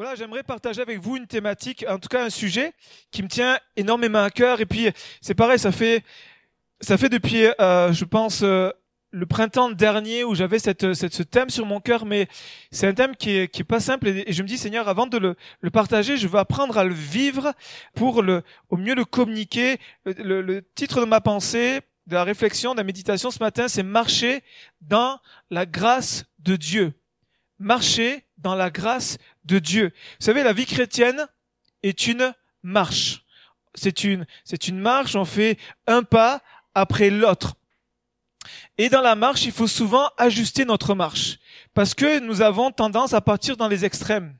Voilà, j'aimerais partager avec vous une thématique, en tout cas un sujet qui me tient énormément à cœur. Et puis, c'est pareil, ça fait, ça fait depuis, euh, je pense, euh, le printemps dernier où j'avais cette, cette, ce thème sur mon cœur, mais c'est un thème qui est, qui est pas simple. Et, je me dis, Seigneur, avant de le, le, partager, je veux apprendre à le vivre pour le, au mieux le communiquer. Le, le titre de ma pensée, de la réflexion, de la méditation ce matin, c'est marcher dans la grâce de Dieu. Marcher dans la grâce de Dieu. Vous savez, la vie chrétienne est une marche. C'est une, c'est une marche, on fait un pas après l'autre. Et dans la marche, il faut souvent ajuster notre marche. Parce que nous avons tendance à partir dans les extrêmes.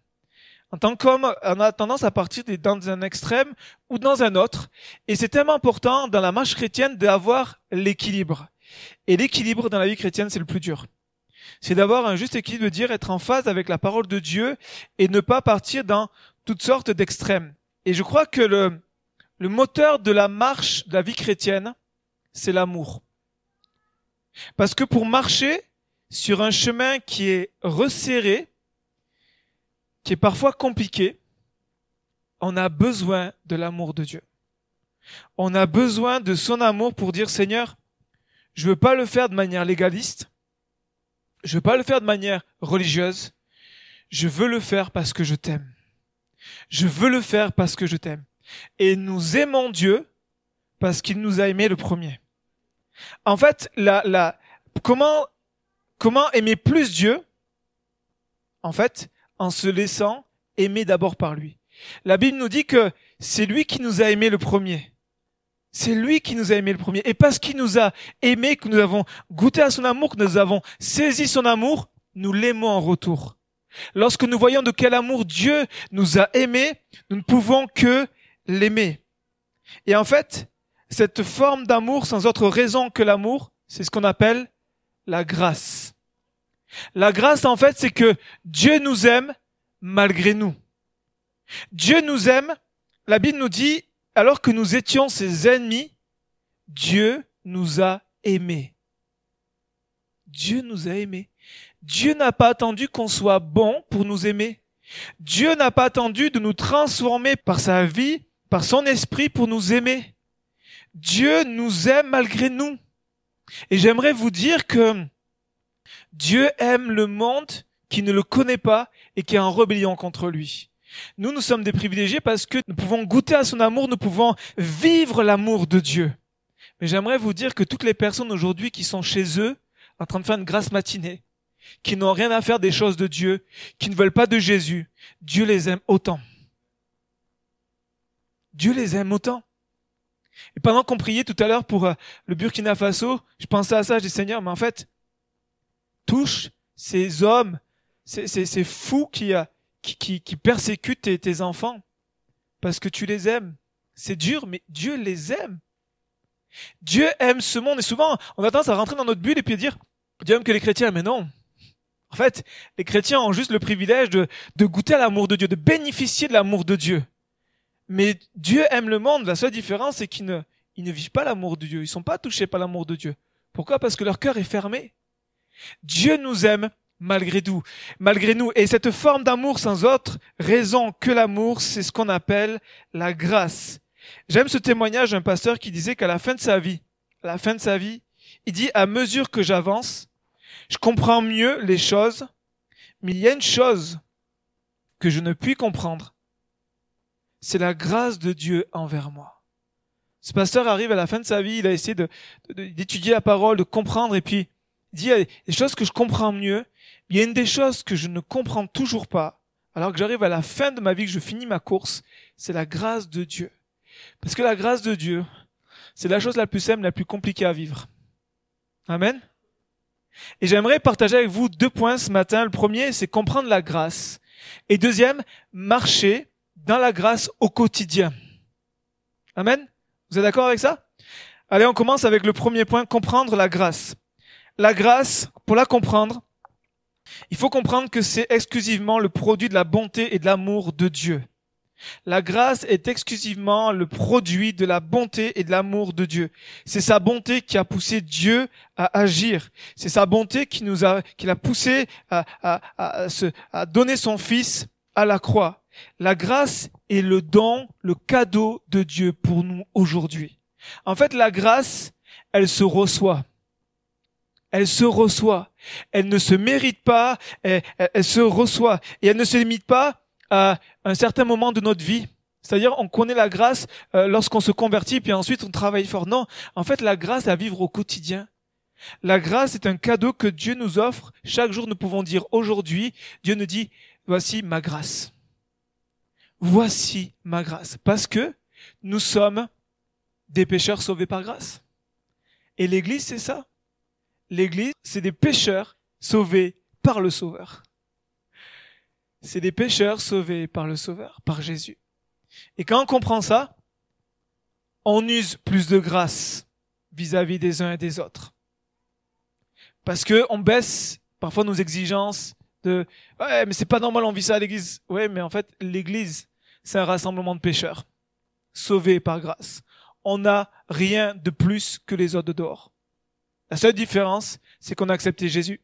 En tant qu'homme, on a tendance à partir dans un extrême ou dans un autre. Et c'est tellement important dans la marche chrétienne d'avoir l'équilibre. Et l'équilibre dans la vie chrétienne, c'est le plus dur c'est d'avoir un juste équilibre, de dire être en phase avec la parole de Dieu et ne pas partir dans toutes sortes d'extrêmes. Et je crois que le, le moteur de la marche de la vie chrétienne, c'est l'amour. Parce que pour marcher sur un chemin qui est resserré, qui est parfois compliqué, on a besoin de l'amour de Dieu. On a besoin de son amour pour dire Seigneur, je veux pas le faire de manière légaliste, je veux pas le faire de manière religieuse. Je veux le faire parce que je t'aime. Je veux le faire parce que je t'aime. Et nous aimons Dieu parce qu'il nous a aimés le premier. En fait, la, comment, comment aimer plus Dieu? En fait, en se laissant aimer d'abord par lui. La Bible nous dit que c'est lui qui nous a aimés le premier. C'est lui qui nous a aimés le premier. Et parce qu'il nous a aimés, que nous avons goûté à son amour, que nous avons saisi son amour, nous l'aimons en retour. Lorsque nous voyons de quel amour Dieu nous a aimés, nous ne pouvons que l'aimer. Et en fait, cette forme d'amour sans autre raison que l'amour, c'est ce qu'on appelle la grâce. La grâce, en fait, c'est que Dieu nous aime malgré nous. Dieu nous aime, la Bible nous dit, alors que nous étions ses ennemis, Dieu nous a aimés. Dieu nous a aimés. Dieu n'a pas attendu qu'on soit bon pour nous aimer. Dieu n'a pas attendu de nous transformer par sa vie, par son esprit pour nous aimer. Dieu nous aime malgré nous. Et j'aimerais vous dire que Dieu aime le monde qui ne le connaît pas et qui est en rébellion contre lui. Nous, nous sommes des privilégiés parce que nous pouvons goûter à son amour, nous pouvons vivre l'amour de Dieu. Mais j'aimerais vous dire que toutes les personnes aujourd'hui qui sont chez eux, en train de faire une grasse matinée, qui n'ont rien à faire des choses de Dieu, qui ne veulent pas de Jésus, Dieu les aime autant. Dieu les aime autant. Et pendant qu'on priait tout à l'heure pour euh, le Burkina Faso, je pensais à ça, je dis Seigneur, mais en fait, touche ces hommes, ces, ces, fous qui, a qui, qui, qui persécutent tes, enfants parce que tu les aimes. C'est dur, mais Dieu les aime. Dieu aime ce monde et souvent on a tendance à rentrer dans notre bulle et puis dire Dieu aime que les chrétiens, mais non. En fait, les chrétiens ont juste le privilège de, goûter à l'amour de Dieu, de bénéficier de l'amour de Dieu. Mais Dieu aime le monde. La seule différence, c'est qu'ils ne, ils ne vivent pas l'amour de Dieu. Ils sont pas touchés par l'amour de Dieu. Pourquoi? Parce que leur cœur est fermé. Dieu nous aime malgré tout, malgré nous. Et cette forme d'amour sans autre raison que l'amour, c'est ce qu'on appelle la grâce. J'aime ce témoignage d'un pasteur qui disait qu'à la fin de sa vie, à la fin de sa vie, il dit à mesure que j'avance, je comprends mieux les choses, mais il y a une chose que je ne puis comprendre. C'est la grâce de Dieu envers moi. Ce pasteur arrive à la fin de sa vie, il a essayé d'étudier la parole, de comprendre, et puis il dit, il y a des choses que je comprends mieux, il y a une des choses que je ne comprends toujours pas, alors que j'arrive à la fin de ma vie, que je finis ma course, c'est la grâce de Dieu. Parce que la grâce de Dieu, c'est la chose la plus simple, la plus compliquée à vivre. Amen. Et j'aimerais partager avec vous deux points ce matin. Le premier, c'est comprendre la grâce. Et deuxième, marcher dans la grâce au quotidien. Amen. Vous êtes d'accord avec ça? Allez, on commence avec le premier point, comprendre la grâce. La grâce, pour la comprendre, il faut comprendre que c'est exclusivement le produit de la bonté et de l'amour de Dieu. La grâce est exclusivement le produit de la bonté et de l'amour de Dieu. C'est sa bonté qui a poussé Dieu à agir. C'est sa bonté qui nous a, qui l'a poussé à, à, à, se, à donner son fils à la croix. La grâce est le don, le cadeau de Dieu pour nous aujourd'hui. En fait, la grâce, elle se reçoit. Elle se reçoit. Elle ne se mérite pas, elle, se reçoit. Et elle ne se limite pas à un certain moment de notre vie. C'est-à-dire, on connaît la grâce euh, lorsqu'on se convertit, puis ensuite on travaille fort. Non, en fait, la grâce à vivre au quotidien. La grâce est un cadeau que Dieu nous offre. Chaque jour, nous pouvons dire aujourd'hui, Dieu nous dit, voici ma grâce. Voici ma grâce. Parce que nous sommes des pécheurs sauvés par grâce. Et l'Église, c'est ça. L'Église, c'est des pécheurs sauvés par le Sauveur. C'est des pécheurs sauvés par le Sauveur, par Jésus. Et quand on comprend ça, on use plus de grâce vis-à-vis des uns et des autres. Parce que on baisse parfois nos exigences de ouais mais c'est pas normal on vit ça à l'église. Ouais mais en fait l'église c'est un rassemblement de pécheurs sauvés par grâce. On n'a rien de plus que les autres de dehors. La seule différence c'est qu'on a accepté Jésus.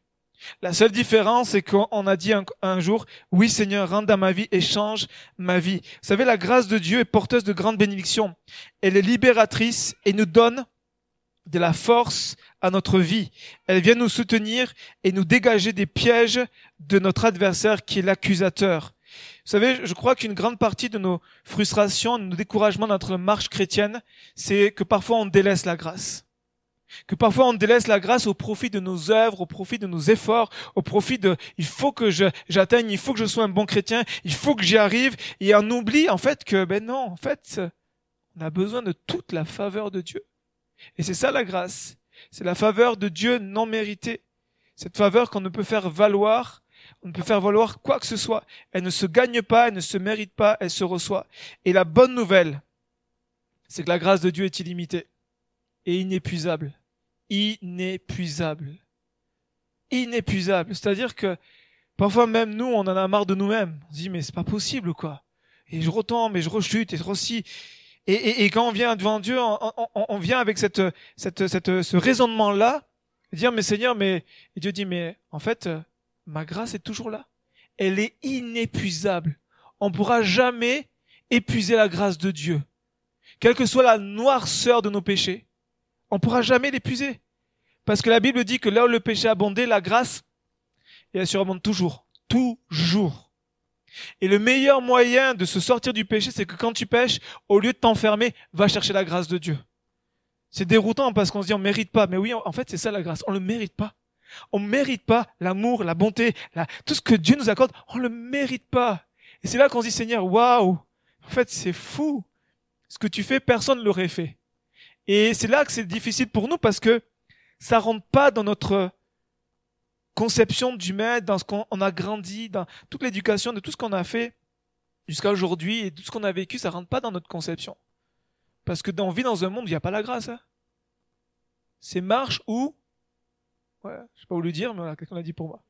La seule différence, c'est qu'on a dit un, jour, oui Seigneur, rentre dans ma vie et change ma vie. Vous savez, la grâce de Dieu est porteuse de grandes bénédictions. Elle est libératrice et nous donne de la force à notre vie. Elle vient nous soutenir et nous dégager des pièges de notre adversaire qui est l'accusateur. Vous savez, je crois qu'une grande partie de nos frustrations, de nos découragements dans notre marche chrétienne, c'est que parfois on délaisse la grâce. Que parfois on délaisse la grâce au profit de nos œuvres, au profit de nos efforts, au profit de il faut que j'atteigne, il faut que je sois un bon chrétien, il faut que j'y arrive, et on oublie en fait que ben non, en fait, on a besoin de toute la faveur de Dieu. Et c'est ça la grâce. C'est la faveur de Dieu non méritée. Cette faveur qu'on ne peut faire valoir, on ne peut faire valoir quoi que ce soit. Elle ne se gagne pas, elle ne se mérite pas, elle se reçoit. Et la bonne nouvelle, c'est que la grâce de Dieu est illimitée et inépuisable. Inépuisable. Inépuisable. C'est-à-dire que parfois même nous, on en a marre de nous-mêmes. On se dit, mais c'est pas possible, quoi. Et je retombe, et je rechute, et je aussi. Et, et, quand on vient devant Dieu, on, vient avec cette, cette, cette, ce raisonnement-là, dire mais Seigneur, mais Dieu dit mais en fait ma grâce est toujours là. Elle est inépuisable. On pourra jamais épuiser la grâce de Dieu, quelle que soit la noirceur de nos péchés. On pourra jamais l'épuiser, parce que la Bible dit que là où le péché abondait, la grâce, elle surabonde toujours, toujours. Et le meilleur moyen de se sortir du péché, c'est que quand tu pêches, au lieu de t'enfermer, va chercher la grâce de Dieu. C'est déroutant parce qu'on se dit on mérite pas. Mais oui, en fait, c'est ça la grâce. On le mérite pas. On mérite pas l'amour, la bonté, tout ce que Dieu nous accorde. On le mérite pas. Et c'est là qu'on se dit Seigneur, waouh. En fait, c'est fou. Ce que tu fais, personne ne l'aurait fait. Et c'est là que c'est difficile pour nous parce que ça rentre pas dans notre conception du maître, dans ce qu'on a grandi, dans toute l'éducation, de tout ce qu'on a fait jusqu'à aujourd'hui et tout ce qu'on a vécu, ça rentre pas dans notre conception. Parce que on vit dans un monde où il n'y a pas la grâce. Hein. C'est marche ou... Ouais, je sais pas où le dire, mais voilà, qu'est-ce qu'on a dit pour moi.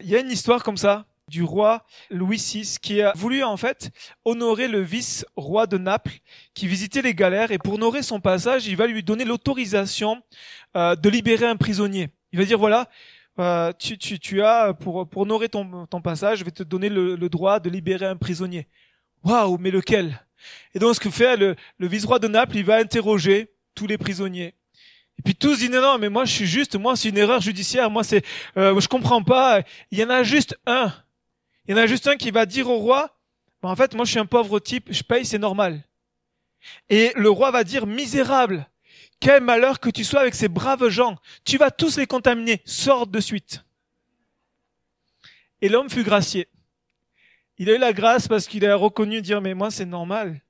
Il y a une histoire comme ça du roi Louis VI qui a voulu en fait honorer le vice-roi de Naples qui visitait les galères et pour honorer son passage, il va lui donner l'autorisation euh, de libérer un prisonnier. Il va dire voilà, euh, tu, tu, tu as pour pour honorer ton, ton passage, je vais te donner le, le droit de libérer un prisonnier. Waouh, mais lequel? Et donc ce que fait le, le vice-roi de Naples, il va interroger tous les prisonniers. Et puis tous disent non, non, mais moi je suis juste, moi c'est une erreur judiciaire, moi c'est, euh, je comprends pas. Il y en a juste un. Il y en a juste un qui va dire au roi, bah, en fait moi je suis un pauvre type, je paye, c'est normal. Et le roi va dire misérable. Quel malheur que tu sois avec ces braves gens. Tu vas tous les contaminer. Sors de suite. Et l'homme fut gracié. Il a eu la grâce parce qu'il a reconnu dire, mais moi, c'est normal.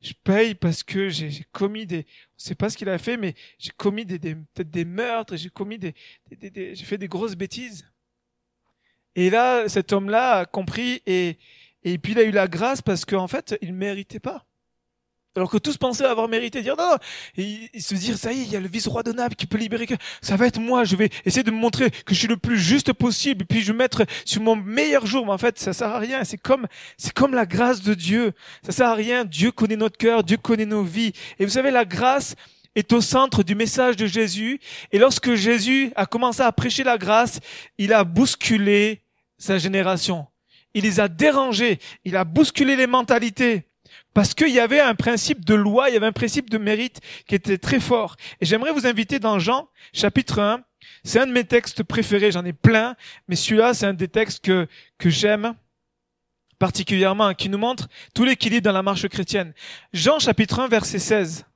Je paye parce que j'ai commis des, on sait pas ce qu'il a fait, mais j'ai commis des, peut-être des meurtres, j'ai commis des, des j'ai fait des grosses bêtises. Et là, cet homme-là a compris et, et puis il a eu la grâce parce qu'en fait, il méritait pas. Alors que tous pensaient avoir mérité, dire non, et se dire ça y est, il y a le vice-roi de Naples qui peut libérer que ça va être moi, je vais essayer de me montrer que je suis le plus juste possible, et puis je vais mettre sur mon meilleur jour. Mais en fait, ça sert à rien. C'est comme, c'est comme la grâce de Dieu. Ça sert à rien. Dieu connaît notre cœur, Dieu connaît nos vies. Et vous savez, la grâce est au centre du message de Jésus. Et lorsque Jésus a commencé à prêcher la grâce, il a bousculé sa génération. il les a dérangés, il a bousculé les mentalités. Parce qu'il y avait un principe de loi, il y avait un principe de mérite qui était très fort. Et j'aimerais vous inviter dans Jean, chapitre 1. C'est un de mes textes préférés, j'en ai plein, mais celui-là, c'est un des textes que, que j'aime particulièrement, qui nous montre tout l'équilibre dans la marche chrétienne. Jean, chapitre 1, verset 16.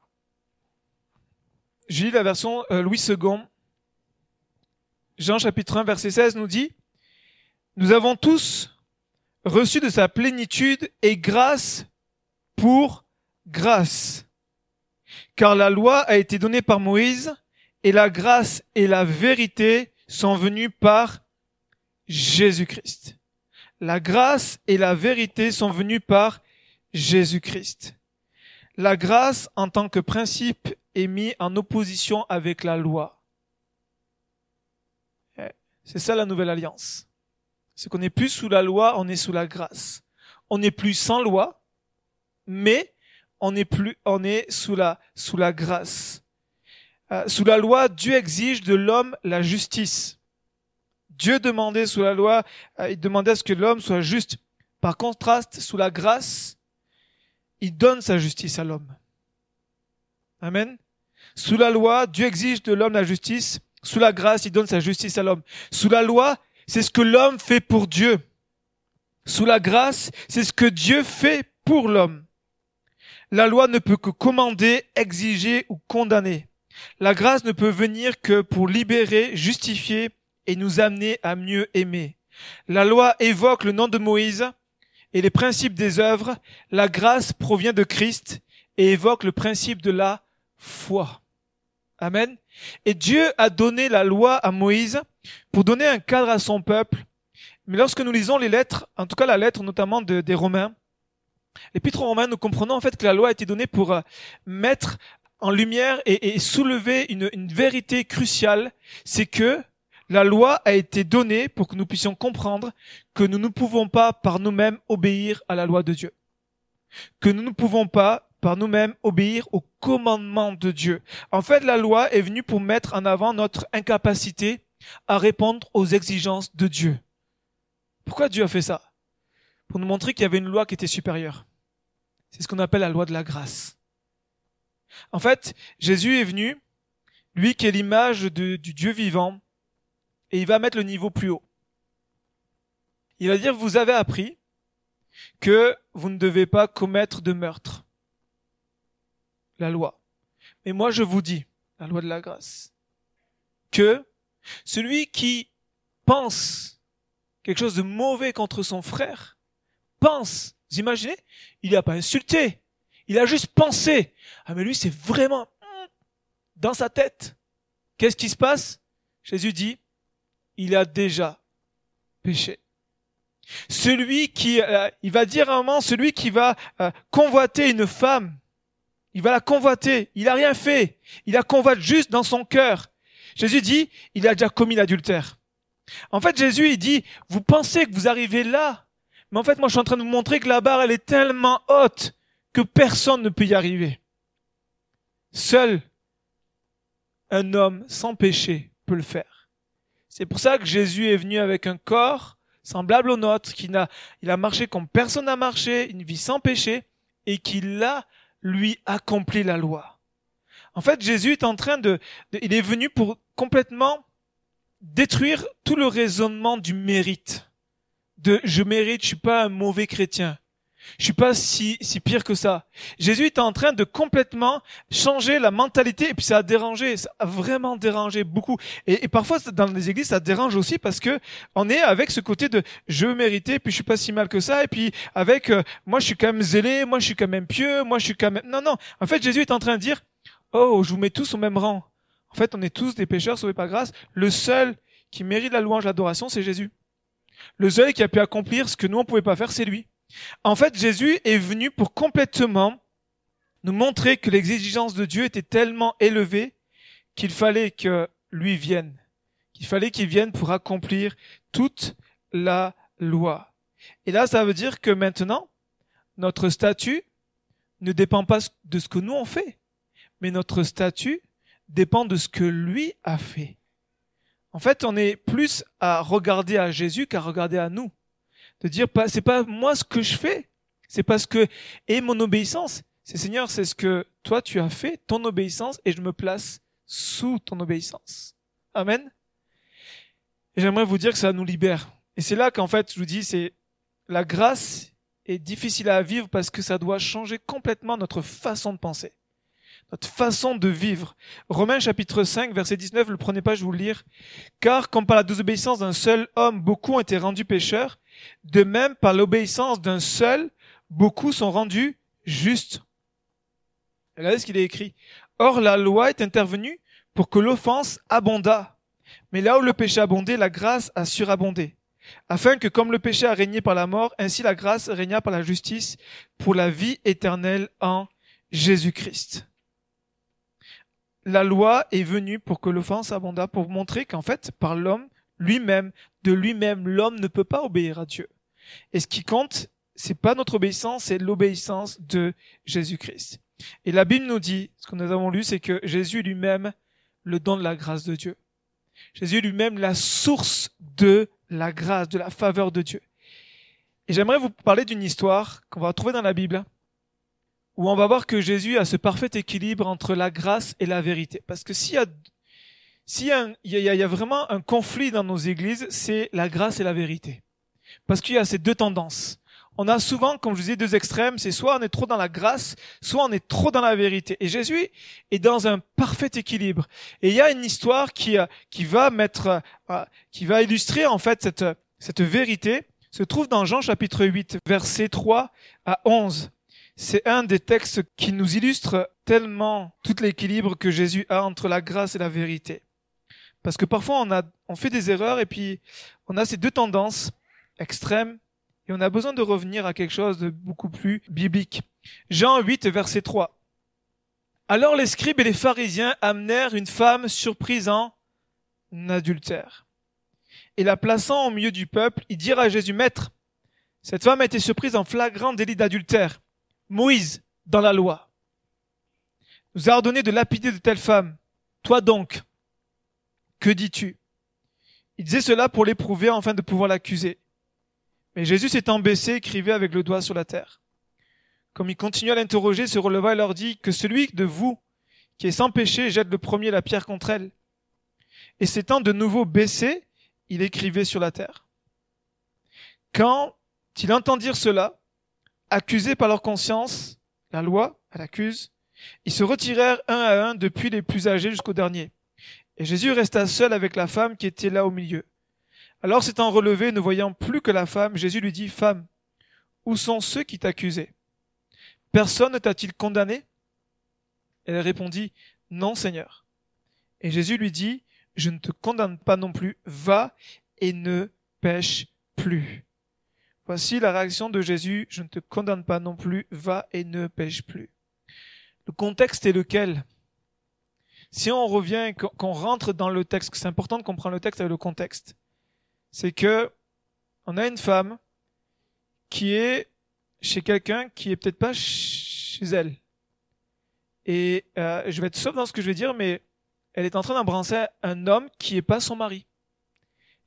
Je lis la version euh, Louis II. Jean, chapitre 1, verset 16 nous dit, Nous avons tous reçu de sa plénitude et grâce pour grâce. Car la loi a été donnée par Moïse et la grâce et la vérité sont venues par Jésus-Christ. La grâce et la vérité sont venues par Jésus-Christ. La grâce en tant que principe est mis en opposition avec la loi. Eh, c'est ça la nouvelle alliance. C'est qu'on n'est plus sous la loi, on est sous la grâce. On n'est plus sans loi, mais on est plus, on est sous la, sous la grâce. Euh, sous la loi, Dieu exige de l'homme la justice. Dieu demandait sous la loi, euh, il demandait à ce que l'homme soit juste. Par contraste, sous la grâce, il donne sa justice à l'homme. Amen. Sous la loi, Dieu exige de l'homme la justice. Sous la grâce, il donne sa justice à l'homme. Sous la loi, c'est ce que l'homme fait pour Dieu. Sous la grâce, c'est ce que Dieu fait pour l'homme. La loi ne peut que commander, exiger ou condamner. La grâce ne peut venir que pour libérer, justifier et nous amener à mieux aimer. La loi évoque le nom de Moïse et les principes des œuvres. La grâce provient de Christ et évoque le principe de la foi. Amen. Et Dieu a donné la loi à Moïse pour donner un cadre à son peuple. Mais lorsque nous lisons les lettres, en tout cas la lettre notamment des Romains, L'épître aux Romains, nous comprenons en fait que la loi a été donnée pour euh, mettre en lumière et, soulever une, une vérité cruciale, c'est que la loi a été donnée pour que nous puissions comprendre que nous ne pouvons pas par nous-mêmes obéir à la loi de Dieu. Que nous ne pouvons pas par nous-mêmes obéir au commandement de Dieu. En fait, la loi est venue pour mettre en avant notre incapacité à répondre aux exigences de Dieu. Pourquoi Dieu a fait ça? Pour nous montrer qu'il y avait une loi qui était supérieure. C'est ce qu'on appelle la loi de la grâce. En fait, Jésus est venu, lui qui est l'image du Dieu vivant, et il va mettre le niveau plus haut. Il va dire, vous avez appris que vous ne devez pas commettre de meurtre. La loi. Mais moi je vous dis, la loi de la grâce, que celui qui pense quelque chose de mauvais contre son frère pense. Vous imaginez Il n'a pas insulté. Il a juste pensé. Ah mais lui c'est vraiment dans sa tête. Qu'est-ce qui se passe? Jésus dit, il a déjà péché. Celui qui, euh, il va dire à un moment, celui qui va euh, convoiter une femme, il va la convoiter. Il a rien fait. Il la convoite juste dans son cœur. Jésus dit, il a déjà commis l'adultère. En fait, Jésus, il dit, vous pensez que vous arrivez là mais en fait, moi, je suis en train de vous montrer que la barre, elle est tellement haute que personne ne peut y arriver. Seul un homme sans péché peut le faire. C'est pour ça que Jésus est venu avec un corps semblable au nôtre, qui n'a, il a marché comme personne n'a marché, une vie sans péché, et qu'il a, lui, accompli la loi. En fait, Jésus est en train de, de il est venu pour complètement détruire tout le raisonnement du mérite de je mérite, je suis pas un mauvais chrétien. Je suis pas si, si pire que ça. Jésus est en train de complètement changer la mentalité et puis ça a dérangé, ça a vraiment dérangé beaucoup. Et, parfois dans les églises ça dérange aussi parce que on est avec ce côté de je méritais puis je suis pas si mal que ça et puis avec euh, moi je suis quand même zélé, moi je suis quand même pieux, moi je suis quand même non non. En fait Jésus est en train de dire oh je vous mets tous au même rang. En fait on est tous des pécheurs sauvés par grâce. Le seul qui mérite la louange, l'adoration c'est Jésus. Le seul qui a pu accomplir ce que nous on pouvait pas faire, c'est lui. En fait, Jésus est venu pour complètement nous montrer que l'exigence de Dieu était tellement élevée qu'il fallait que lui vienne, qu'il fallait qu'il vienne pour accomplir toute la loi. Et là, ça veut dire que maintenant, notre statut ne dépend pas de ce que nous on fait, mais notre statut dépend de ce que lui a fait. En fait, on est plus à regarder à Jésus qu'à regarder à nous. De dire, pas, c'est pas moi ce que je fais, c'est parce que, et mon obéissance, c'est Seigneur, c'est ce que toi tu as fait, ton obéissance, et je me place sous ton obéissance. Amen. Et j'aimerais vous dire que ça nous libère. Et c'est là qu'en fait, je vous dis, c'est la grâce est difficile à vivre parce que ça doit changer complètement notre façon de penser, notre façon de vivre. Romains chapitre 5, verset 19, le prenez pas, je vous le lire. Car comme par la désobéissance d'un seul homme, beaucoup ont été rendus pécheurs, de même par l'obéissance d'un seul, beaucoup sont rendus justes. Regardez ce qu'il est écrit. Or la loi est intervenue pour que l'offense abondât. Mais là où le péché abondait, la grâce a surabondé afin que comme le péché a régné par la mort, ainsi la grâce régna par la justice pour la vie éternelle en Jésus-Christ. La loi est venue pour que l'offense abondât, pour montrer qu'en fait, par l'homme lui-même, de lui-même, l'homme ne peut pas obéir à Dieu. Et ce qui compte, c'est pas notre obéissance, c'est l'obéissance de Jésus-Christ. Et la Bible nous dit, ce que nous avons lu, c'est que Jésus lui-même, le don de la grâce de Dieu. Jésus lui-même, la source de la grâce, de la faveur de Dieu. Et j'aimerais vous parler d'une histoire qu'on va trouver dans la Bible, où on va voir que Jésus a ce parfait équilibre entre la grâce et la vérité. Parce que s'il y a, s'il y y a, vraiment un conflit dans nos églises, c'est la grâce et la vérité. Parce qu'il y a ces deux tendances. On a souvent, comme je disais, deux extrêmes. C'est soit on est trop dans la grâce, soit on est trop dans la vérité. Et Jésus est dans un parfait équilibre. Et il y a une histoire qui, euh, va mettre, euh, qui va illustrer en fait cette, cette vérité. Se trouve dans Jean chapitre 8, versets 3 à 11. C'est un des textes qui nous illustre tellement tout l'équilibre que Jésus a entre la grâce et la vérité. Parce que parfois on on fait des erreurs et puis on a ces deux tendances extrêmes et on a besoin de revenir à quelque chose de beaucoup plus biblique. Jean 8, verset 3. Alors les scribes et les pharisiens amenèrent une femme surprise en adultère. Et la plaçant au milieu du peuple, ils dirent à Jésus, Maître, cette femme a été surprise en flagrant délit d'adultère. Moïse, dans la loi, nous a ordonné de lapider de telle femme. Toi donc, que dis-tu? Il disait cela pour l'éprouver afin de pouvoir l'accuser. Mais Jésus s'étant baissé, écrivait avec le doigt sur la terre. Comme il continuait à l'interroger, se releva et leur dit que celui de vous qui est sans péché jette le premier la pierre contre elle. Et s'étant de nouveau baissé, il écrivait sur la terre. Quand ils entendirent cela, accusés par leur conscience, la loi, elle accuse, ils se retirèrent un à un depuis les plus âgés jusqu'au dernier. Et Jésus resta seul avec la femme qui était là au milieu. Alors s'étant relevé, ne voyant plus que la femme, Jésus lui dit, Femme, où sont ceux qui t'accusaient? Personne ne t'a-t-il condamné? Elle répondit, Non, Seigneur. Et Jésus lui dit, Je ne te condamne pas non plus, va et ne pêche plus. Voici la réaction de Jésus, je ne te condamne pas non plus, va et ne pêche plus. Le contexte est lequel? Si on revient, qu'on rentre dans le texte, c'est important de comprendre le texte avec le contexte c'est que on a une femme qui est chez quelqu'un qui est peut-être pas chez elle. Et euh, je vais être sauf dans ce que je vais dire, mais elle est en train d'embrasser un homme qui est pas son mari.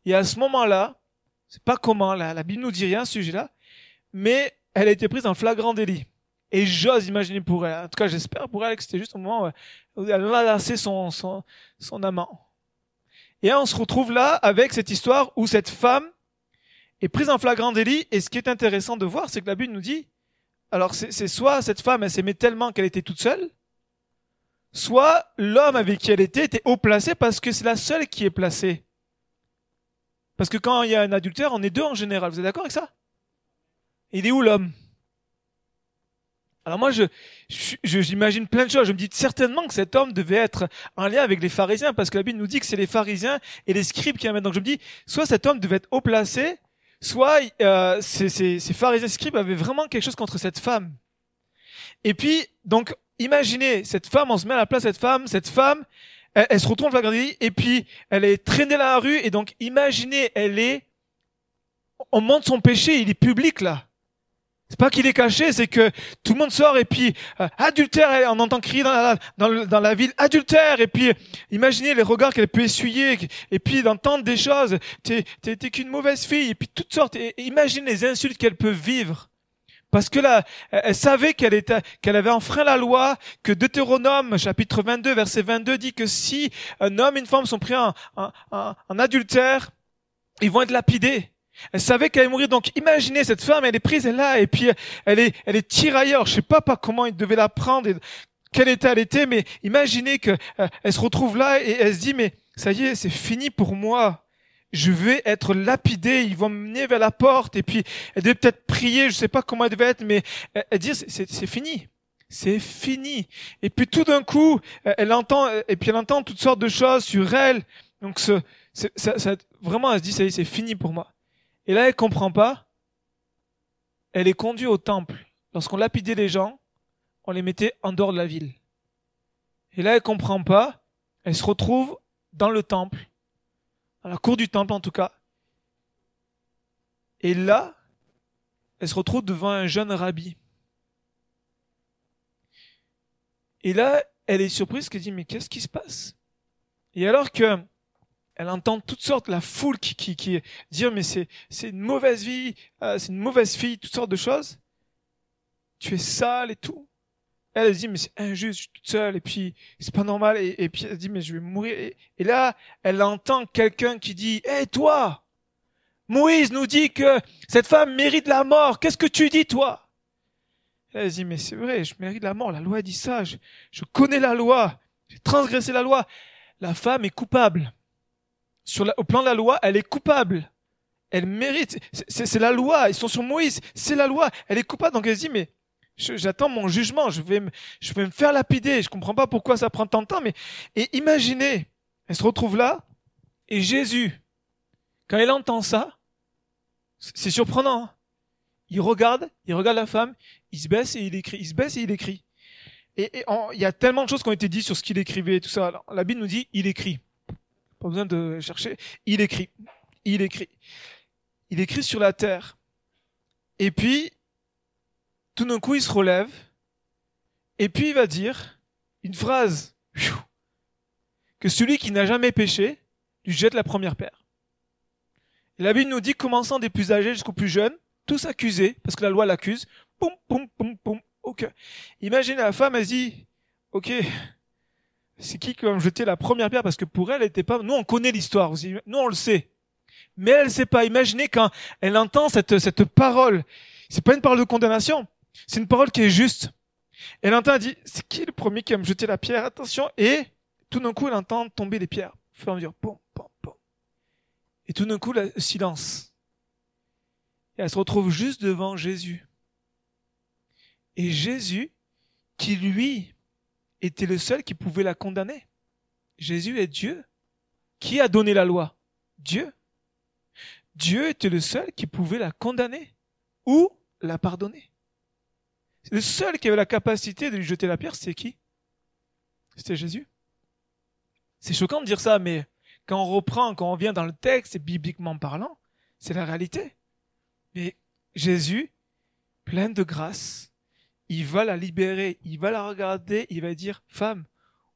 Et à ce moment-là, c'est pas comment, la Bible nous dit rien à ce sujet-là, mais elle a été prise en flagrant délit. Et j'ose imaginer pour elle, en tout cas j'espère pour elle que c'était juste au moment où elle a lancé son, son, son amant. Et on se retrouve là avec cette histoire où cette femme est prise en flagrant délit. Et ce qui est intéressant de voir, c'est que la Bible nous dit, alors c'est soit cette femme, elle s'aimait tellement qu'elle était toute seule, soit l'homme avec qui elle était était haut placé parce que c'est la seule qui est placée. Parce que quand il y a un adultère, on est deux en général. Vous êtes d'accord avec ça? Il est où l'homme? Alors moi, je, j'imagine plein de choses. Je me dis certainement que cet homme devait être en lien avec les pharisiens, parce que la Bible nous dit que c'est les pharisiens et les scribes qui amènent. Donc je me dis, soit cet homme devait être haut placé, soit euh, ces, ces, ces pharisiens scribes avaient vraiment quelque chose contre cette femme. Et puis, donc, imaginez, cette femme, on se met à la place cette femme, cette femme, elle, se retrouve dans la et puis elle est traînée dans la rue, et donc imaginez, elle est, on montre son péché, il est public là. C'est pas qu'il est caché, c'est que tout le monde sort et puis euh, adultère, on entend crier dans la, dans, dans, la ville adultère et puis imaginez les regards qu'elle peut essuyer et puis d'entendre des choses. T'es qu'une mauvaise fille et puis toutes sortes. Et, imaginez les insultes qu'elle peut vivre. Parce que là, elle savait qu'elle était, qu'elle avait enfreint la loi, que Deutéronome, chapitre 22, verset 22, dit que si un homme et une femme sont pris en, en, en adultère, ils vont être lapidés. Elle savait qu'elle allait mourir. Donc, imaginez cette femme, elle est prise, elle est là, et puis elle est, elle est tirailleur. Je sais pas pas comment il devait la prendre, et quel état elle était, mais imaginez que euh, elle se retrouve là et elle se dit, mais ça y est, c'est fini pour moi. Je vais être lapidée. Ils vont me mener vers la porte, et puis elle devait peut-être prier. Je sais pas comment elle devait être, mais elle, dit, c'est fini. C'est fini. Et puis tout d'un coup, elle entend, et puis elle entend toutes sortes de choses sur elle. Donc, ce, ça, ça, vraiment, elle se dit, ça y est, c'est fini pour moi. Et là, elle comprend pas. Elle est conduite au temple. Lorsqu'on lapidait les gens, on les mettait en dehors de la ville. Et là, elle comprend pas. Elle se retrouve dans le temple, dans la cour du temple en tout cas. Et là, elle se retrouve devant un jeune rabbi. Et là, elle est surprise, qu'elle dit, mais qu'est-ce qui se passe? Et alors que elle entend toutes sortes, la foule qui, qui, qui dire mais c'est, c'est une mauvaise vie, euh, c'est une mauvaise fille, toutes sortes de choses. Tu es sale et tout. Elle, dit mais c'est injuste, je suis toute seule et puis c'est pas normal et, puis elle dit mais je vais mourir. Et, là, elle entend quelqu'un qui dit hé toi, Moïse nous dit que cette femme mérite la mort. Qu'est-ce que tu dis toi? Elle dit mais c'est vrai, je mérite la mort. La loi dit ça. Je, je connais la loi. J'ai transgressé la loi. La femme est coupable sur au plan de la loi, elle est coupable. Elle mérite. C'est la loi. Ils sont sur Moïse. C'est la loi. Elle est coupable. Donc elle se dit, mais j'attends mon jugement. Je vais, me, je vais me faire lapider. Je comprends pas pourquoi ça prend tant de temps. Mais et imaginez, elle se retrouve là et Jésus, quand il entend ça, c'est surprenant. Hein. il regarde, il regarde la femme, il se baisse et il écrit. Il se baisse et il écrit. Et, il y a tellement de choses qui ont été dites sur ce qu'il écrivait, tout ça. la Bible nous dit, il écrit. Pas besoin de chercher. Il écrit. Il écrit. Il écrit sur la terre. Et puis, tout d'un coup, il se relève. Et puis, il va dire une phrase. Que celui qui n'a jamais péché lui jette la première. Et la Bible nous dit, commençant des plus âgés jusqu'aux plus jeunes, tous accusés, parce que la loi l'accuse. Poum, poum, poum, poum. Ok. Imaginez la femme, elle dit, ok, c'est qui qui va me jeter la première pierre? Parce que pour elle, elle était pas. Nous, on connaît l'histoire. Nous, on le sait. Mais elle ne sait pas. Imaginez quand elle entend cette cette parole. C'est pas une parole de condamnation. C'est une parole qui est juste. Elle entend, elle dit, c'est qui le premier qui va me jeter la pierre? Attention. Et tout d'un coup, elle entend tomber les pierres. Au fur dire, Et tout d'un coup, le silence. Et elle se retrouve juste devant Jésus. Et Jésus, qui lui était le seul qui pouvait la condamner. Jésus est Dieu. Qui a donné la loi Dieu. Dieu était le seul qui pouvait la condamner ou la pardonner. Le seul qui avait la capacité de lui jeter la pierre, c'est qui? C'était Jésus. C'est choquant de dire ça, mais quand on reprend, quand on vient dans le texte, bibliquement parlant, c'est la réalité. Mais Jésus, plein de grâce, il va la libérer, il va la regarder, il va dire, femme,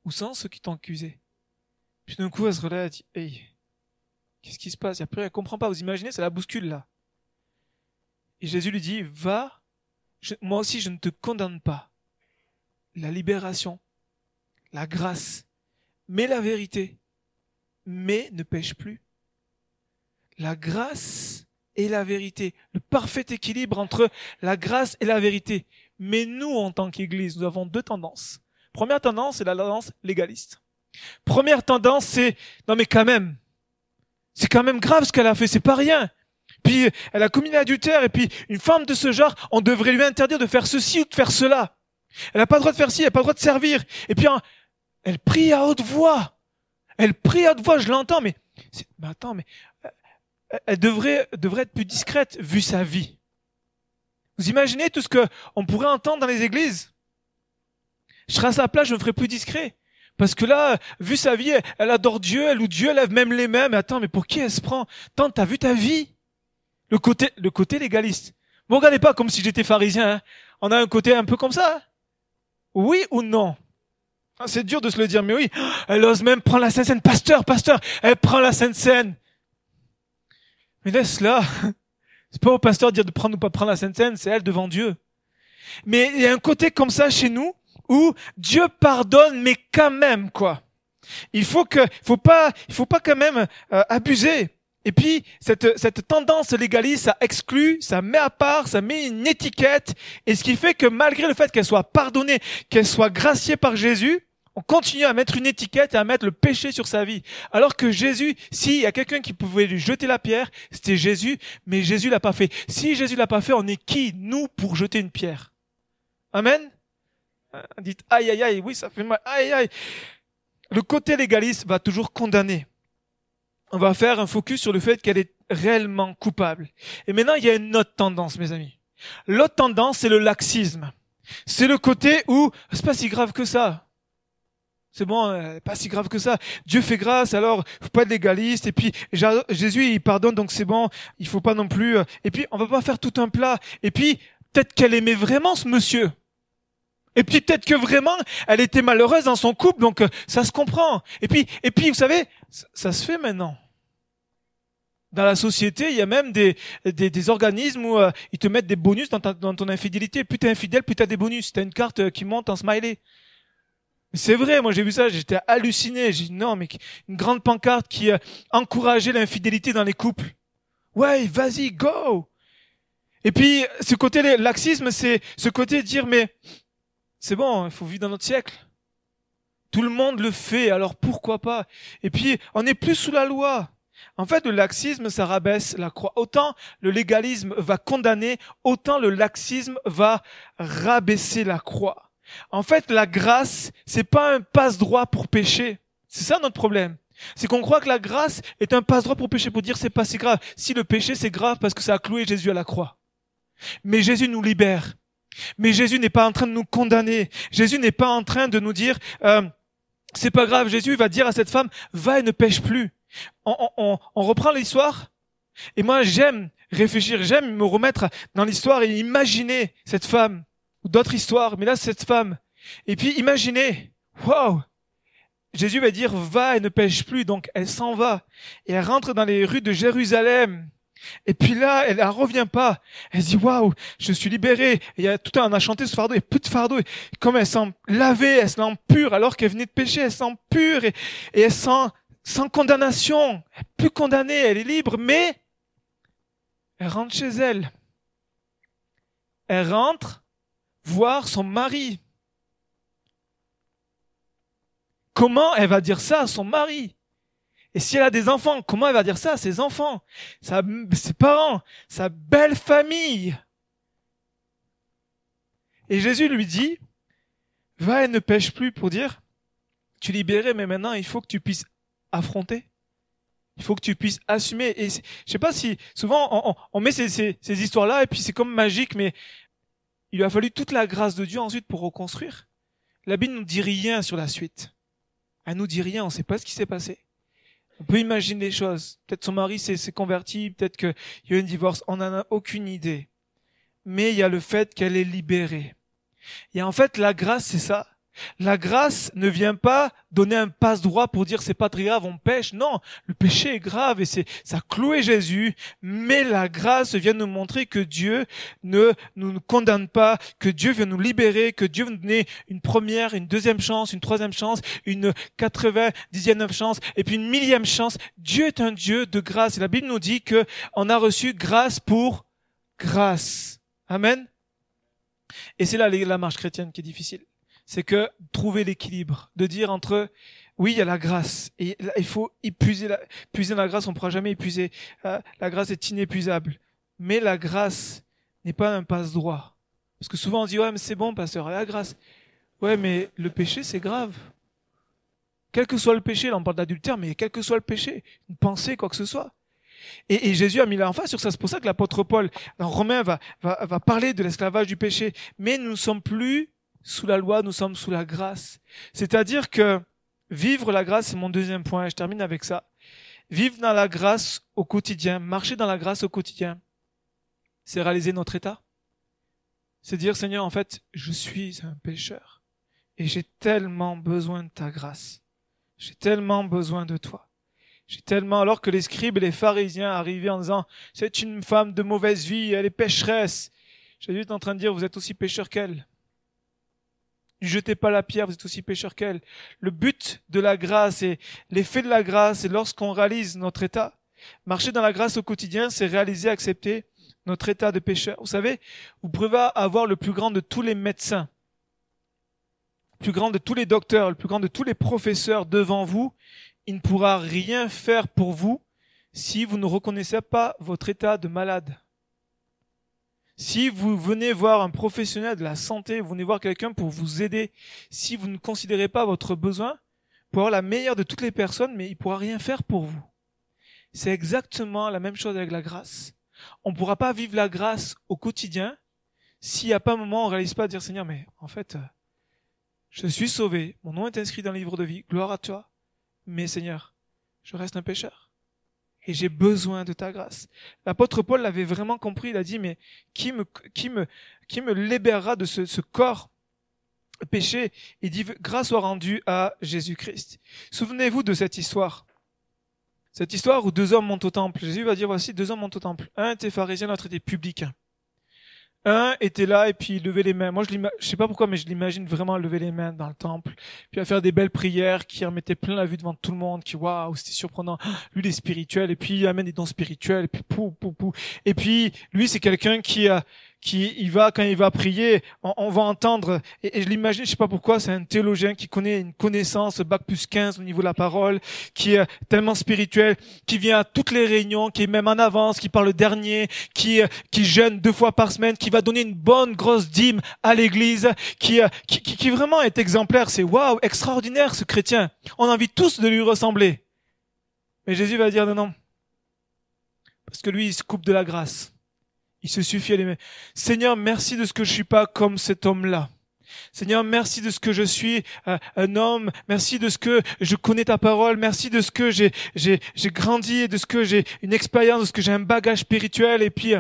où sont ceux qui t'ont accusé? Puis d'un coup, elle se relève, elle dit, hey, qu'est-ce qui se passe? Et après, elle comprend pas, vous imaginez, c'est la bouscule là. Et Jésus lui dit, va, moi aussi je ne te condamne pas. La libération, la grâce, mais la vérité, mais ne pêche plus. La grâce et la vérité, le parfait équilibre entre la grâce et la vérité. Mais nous, en tant qu'Église, nous avons deux tendances. Première tendance, c'est la tendance légaliste. Première tendance, c'est non mais quand même, c'est quand même grave ce qu'elle a fait, c'est pas rien. Puis elle a commis l'adultère et puis une femme de ce genre, on devrait lui interdire de faire ceci ou de faire cela. Elle n'a pas le droit de faire ci, elle n'a pas le droit de servir. Et puis elle prie à haute voix. Elle prie à haute voix, je l'entends, mais, mais attends, mais euh, elle devrait devrait être plus discrète vu sa vie. Vous imaginez tout ce que on pourrait entendre dans les églises? Je serais à sa place, je me ferais plus discret. Parce que là, vu sa vie, elle adore Dieu, elle ou Dieu lève même les mains. Mais attends, mais pour qui elle se prend? Tant t'as vu ta vie? Le côté, le côté légaliste. Vous regardez pas comme si j'étais pharisien. Hein. On a un côté un peu comme ça. Hein. Oui ou non? Ah, C'est dur de se le dire, mais oui. Elle ose même prendre la Sainte Seine. Pasteur, pasteur, elle prend la Sainte Seine. Mais laisse-la. C'est pas au pasteur de dire de prendre ou pas prendre la Sainte Seine, c'est elle devant Dieu. Mais il y a un côté comme ça chez nous où Dieu pardonne, mais quand même, quoi. Il faut que, faut pas, il faut pas quand même euh, abuser. Et puis, cette, cette tendance légaliste, ça exclut, ça met à part, ça met une étiquette. Et ce qui fait que malgré le fait qu'elle soit pardonnée, qu'elle soit graciée par Jésus, on continue à mettre une étiquette et à mettre le péché sur sa vie. Alors que Jésus, s'il y a quelqu'un qui pouvait lui jeter la pierre, c'était Jésus, mais Jésus l'a pas fait. Si Jésus l'a pas fait, on est qui, nous, pour jeter une pierre? Amen? Euh, dites, aïe, aïe, aïe, oui, ça fait mal, aïe, aïe. Le côté légaliste va toujours condamner on va faire un focus sur le fait qu'elle est réellement coupable. Et maintenant, il y a une autre tendance, mes amis. L'autre tendance, c'est le laxisme. C'est le côté où c'est pas si grave que ça. C'est bon, euh, pas si grave que ça. Dieu fait grâce, alors faut pas être légaliste. Et puis Jésus, il pardonne, donc c'est bon. Il faut pas non plus. Euh, et puis on va pas faire tout un plat. Et puis peut-être qu'elle aimait vraiment ce monsieur. Et puis peut-être que vraiment, elle était malheureuse dans son couple, donc euh, ça se comprend. Et puis, et puis, vous savez, ça, se fait maintenant. Dans la société, il y a même des, des, des organismes où euh, ils te mettent des bonus dans, ta, dans ton infidélité. Plus t'es infidèle, plus t'as des bonus. T'as une carte qui monte en smiley. C'est vrai, moi j'ai vu ça, j'étais halluciné. J'ai dit non, mais une grande pancarte qui encourageait l'infidélité dans les couples. Ouais, vas-y, go. Et puis ce côté laxisme, c'est ce côté de dire mais c'est bon, il faut vivre dans notre siècle. Tout le monde le fait, alors pourquoi pas? Et puis, on n'est plus sous la loi. En fait, le laxisme, ça rabaisse la croix. Autant le légalisme va condamner, autant le laxisme va rabaisser la croix. En fait, la grâce, c'est pas un passe-droit pour pécher. C'est ça notre problème. C'est qu'on croit que la grâce est un passe-droit pour pécher, pour dire c'est pas si grave. Si le péché c'est grave parce que ça a cloué Jésus à la croix. Mais Jésus nous libère. Mais Jésus n'est pas en train de nous condamner. Jésus n'est pas en train de nous dire, euh, c'est pas grave. Jésus va dire à cette femme, va et ne pêche plus. On, reprend l'histoire. Et moi, j'aime réfléchir, j'aime me remettre dans l'histoire et imaginer cette femme ou d'autres histoires. Mais là, cette femme. Et puis, imaginez, wow, Jésus va dire, va et ne pêche plus. Donc, elle s'en va. Et elle rentre dans les rues de Jérusalem. Et puis là, elle ne revient pas. Elle dit, waouh, je suis libérée. Et il y a tout un, on a chanté ce fardeau, et plus de fardeau. comme elle sent lavée, elle sent pure, alors qu'elle venait de pécher, elle sent pure, et, et elle sent sans condamnation. Elle plus condamnée, elle est libre, mais elle rentre chez elle. Elle rentre voir son mari. Comment elle va dire ça à son mari? Et si elle a des enfants, comment elle va dire ça à ses enfants, sa, ses parents, sa belle famille Et Jésus lui dit, va et ne pêche plus pour dire, tu libéré, mais maintenant il faut que tu puisses affronter. Il faut que tu puisses assumer. Et je sais pas si souvent on, met ces, ces, ces histoires-là et puis c'est comme magique, mais il lui a fallu toute la grâce de Dieu ensuite pour reconstruire. La Bible nous dit rien sur la suite. Elle nous dit rien, on ne sait pas ce qui s'est passé. On peut imaginer des choses. Peut-être son mari s'est converti, peut-être qu'il y a eu un divorce. On n'en a aucune idée. Mais il y a le fait qu'elle est libérée. Et en fait, la grâce, c'est ça. La grâce ne vient pas donner un passe-droit pour dire c'est pas très grave, on pêche. Non, le péché est grave et c'est ça cloué Jésus. Mais la grâce vient nous montrer que Dieu ne nous condamne pas, que Dieu vient nous libérer, que Dieu veut nous donner une première, une deuxième chance, une troisième chance, une quatre-vingt-dixième chance et puis une millième chance. Dieu est un Dieu de grâce. Et la Bible nous dit que on a reçu grâce pour grâce. Amen. Et c'est là la marche chrétienne qui est difficile c'est que trouver l'équilibre, de dire entre oui, il y a la grâce et il faut épuiser la, puiser la grâce, on ne pourra jamais épuiser. Euh, la grâce est inépuisable, mais la grâce n'est pas un passe-droit. Parce que souvent on dit ouais mais c'est bon pasteur, la grâce. Ouais mais le péché c'est grave. Quel que soit le péché, là on parle d'adultère, mais quel que soit le péché, une pensée, quoi que ce soit. Et, Jésus a mis l'emphase sur ça. C'est pour ça que l'apôtre Paul, dans Romain, va, va, va parler de l'esclavage du péché. Mais nous ne sommes plus sous la loi, nous sommes sous la grâce. C'est-à-dire que vivre la grâce, c'est mon deuxième point, et je termine avec ça. Vivre dans la grâce au quotidien, marcher dans la grâce au quotidien, c'est réaliser notre état. C'est dire, Seigneur, en fait, je suis un pécheur. Et j'ai tellement besoin de ta grâce. J'ai tellement besoin de toi. J'ai tellement, alors que les scribes et les pharisiens arrivaient en disant, c'est une femme de mauvaise vie, elle est pécheresse. Jésus est en train de dire, vous êtes aussi pécheur qu'elle. Ne jetez pas la pierre, vous êtes aussi pécheur qu'elle. Le but de la grâce et l'effet de la grâce, c'est lorsqu'on réalise notre état. Marcher dans la grâce au quotidien, c'est réaliser, accepter notre état de pécheur. Vous savez, vous pouvez avoir le plus grand de tous les médecins, le plus grand de tous les docteurs, le plus grand de tous les professeurs devant vous. Il ne pourra rien faire pour vous si vous ne reconnaissez pas votre état de malade. Si vous venez voir un professionnel de la santé, vous venez voir quelqu'un pour vous aider, si vous ne considérez pas votre besoin, pour avoir la meilleure de toutes les personnes, mais il pourra rien faire pour vous. C'est exactement la même chose avec la grâce. On ne pourra pas vivre la grâce au quotidien s'il n'y a pas un moment où on réalise pas de dire Seigneur, mais en fait, euh, je suis sauvé, mon nom est inscrit dans le livre de vie, gloire à toi, mais Seigneur, je reste un pécheur et j'ai besoin de ta grâce. L'apôtre Paul l'avait vraiment compris, il a dit, mais qui me, qui me, qui me libérera de ce, ce corps péché? Il dit, grâce soit rendue à Jésus-Christ. Souvenez-vous de cette histoire. Cette histoire où deux hommes montent au temple. Jésus va dire, voici, deux hommes montent au temple. Un était pharisien, l'autre était publicain. Un était là et puis il levait les mains. Moi, je, je sais pas pourquoi, mais je l'imagine vraiment lever les mains dans le temple, puis à faire des belles prières qui remettaient plein la vue devant tout le monde, qui waouh, c'était surprenant. Lui, il est spirituel et puis il amène des dons spirituels et puis pou pou pou. Et puis lui, c'est quelqu'un qui a qui il va quand il va prier, on, va entendre et, je l'imagine, je sais pas pourquoi, c'est un théologien qui connaît une connaissance bac plus 15 au niveau de la parole, qui est tellement spirituel, qui vient à toutes les réunions, qui est même en avance, qui parle le dernier, qui qui jeûne deux fois par semaine, qui va donner une bonne grosse dîme à l'église, qui qui, qui vraiment est exemplaire, c'est waouh, extraordinaire ce chrétien. On a envie tous de lui ressembler. Mais Jésus va dire non non. Parce que lui, il se coupe de la grâce. Il se suffit à l'aimer. Seigneur, merci de ce que je suis pas comme cet homme-là. Seigneur, merci de ce que je suis euh, un homme. Merci de ce que je connais ta parole. Merci de ce que j'ai, j'ai, j'ai grandi de ce que j'ai une expérience, de ce que j'ai un bagage spirituel. Et puis,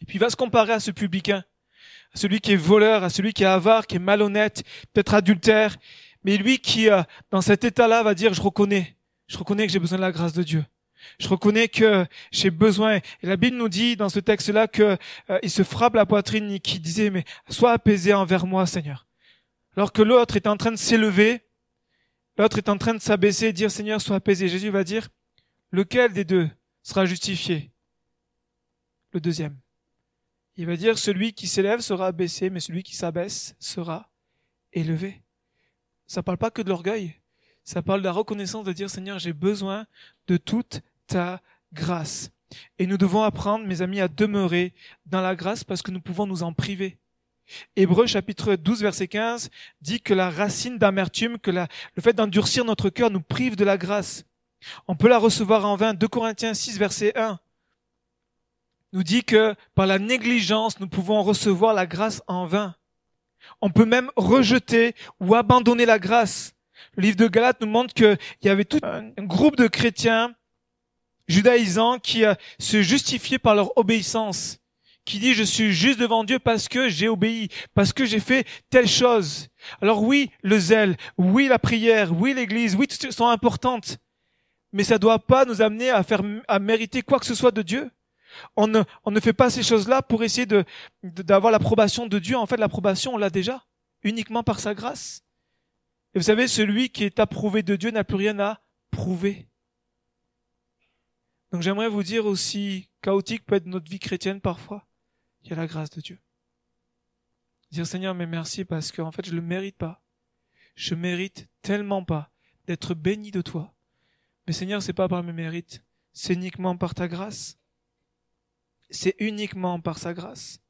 et puis, va se comparer à ce publicain, à celui qui est voleur, à celui qui est avare, qui est malhonnête, peut-être adultère. Mais lui qui, euh, dans cet état-là, va dire, je reconnais, je reconnais que j'ai besoin de la grâce de Dieu. Je reconnais que j'ai besoin. Et la Bible nous dit dans ce texte-là que euh, il se frappe la poitrine et qui disait mais sois apaisé envers moi, Seigneur. Alors que l'autre est en train de s'élever, l'autre est en train de s'abaisser et dire Seigneur, sois apaisé. Jésus va dire lequel des deux sera justifié? Le deuxième. Il va dire celui qui s'élève sera abaissé, mais celui qui s'abaisse sera élevé. Ça parle pas que de l'orgueil. Ça parle de la reconnaissance de dire Seigneur, j'ai besoin de toute ta grâce. Et nous devons apprendre, mes amis, à demeurer dans la grâce parce que nous pouvons nous en priver. Hébreu chapitre 12 verset 15 dit que la racine d'amertume, que la, le fait d'endurcir notre cœur nous prive de la grâce. On peut la recevoir en vain. 2 Corinthiens 6 verset 1 nous dit que par la négligence, nous pouvons recevoir la grâce en vain. On peut même rejeter ou abandonner la grâce. Le livre de Galates nous montre qu'il y avait tout un groupe de chrétiens judaïsants qui euh, se justifiaient par leur obéissance, qui dit je suis juste devant Dieu parce que j'ai obéi, parce que j'ai fait telle chose. Alors oui, le zèle, oui la prière, oui l'église, oui toutes sont importantes, mais ça ne doit pas nous amener à faire à mériter quoi que ce soit de Dieu. On ne, on ne fait pas ces choses-là pour essayer de d'avoir l'approbation de Dieu. En fait, l'approbation, on l'a déjà, uniquement par sa grâce. Et vous savez, celui qui est approuvé de Dieu n'a plus rien à prouver. Donc j'aimerais vous dire aussi, chaotique peut être notre vie chrétienne parfois, il y a la grâce de Dieu. Dire Seigneur, mais merci parce qu'en fait je le mérite pas. Je mérite tellement pas d'être béni de toi. Mais Seigneur, c'est pas par mes mérites, c'est uniquement par ta grâce. C'est uniquement par sa grâce.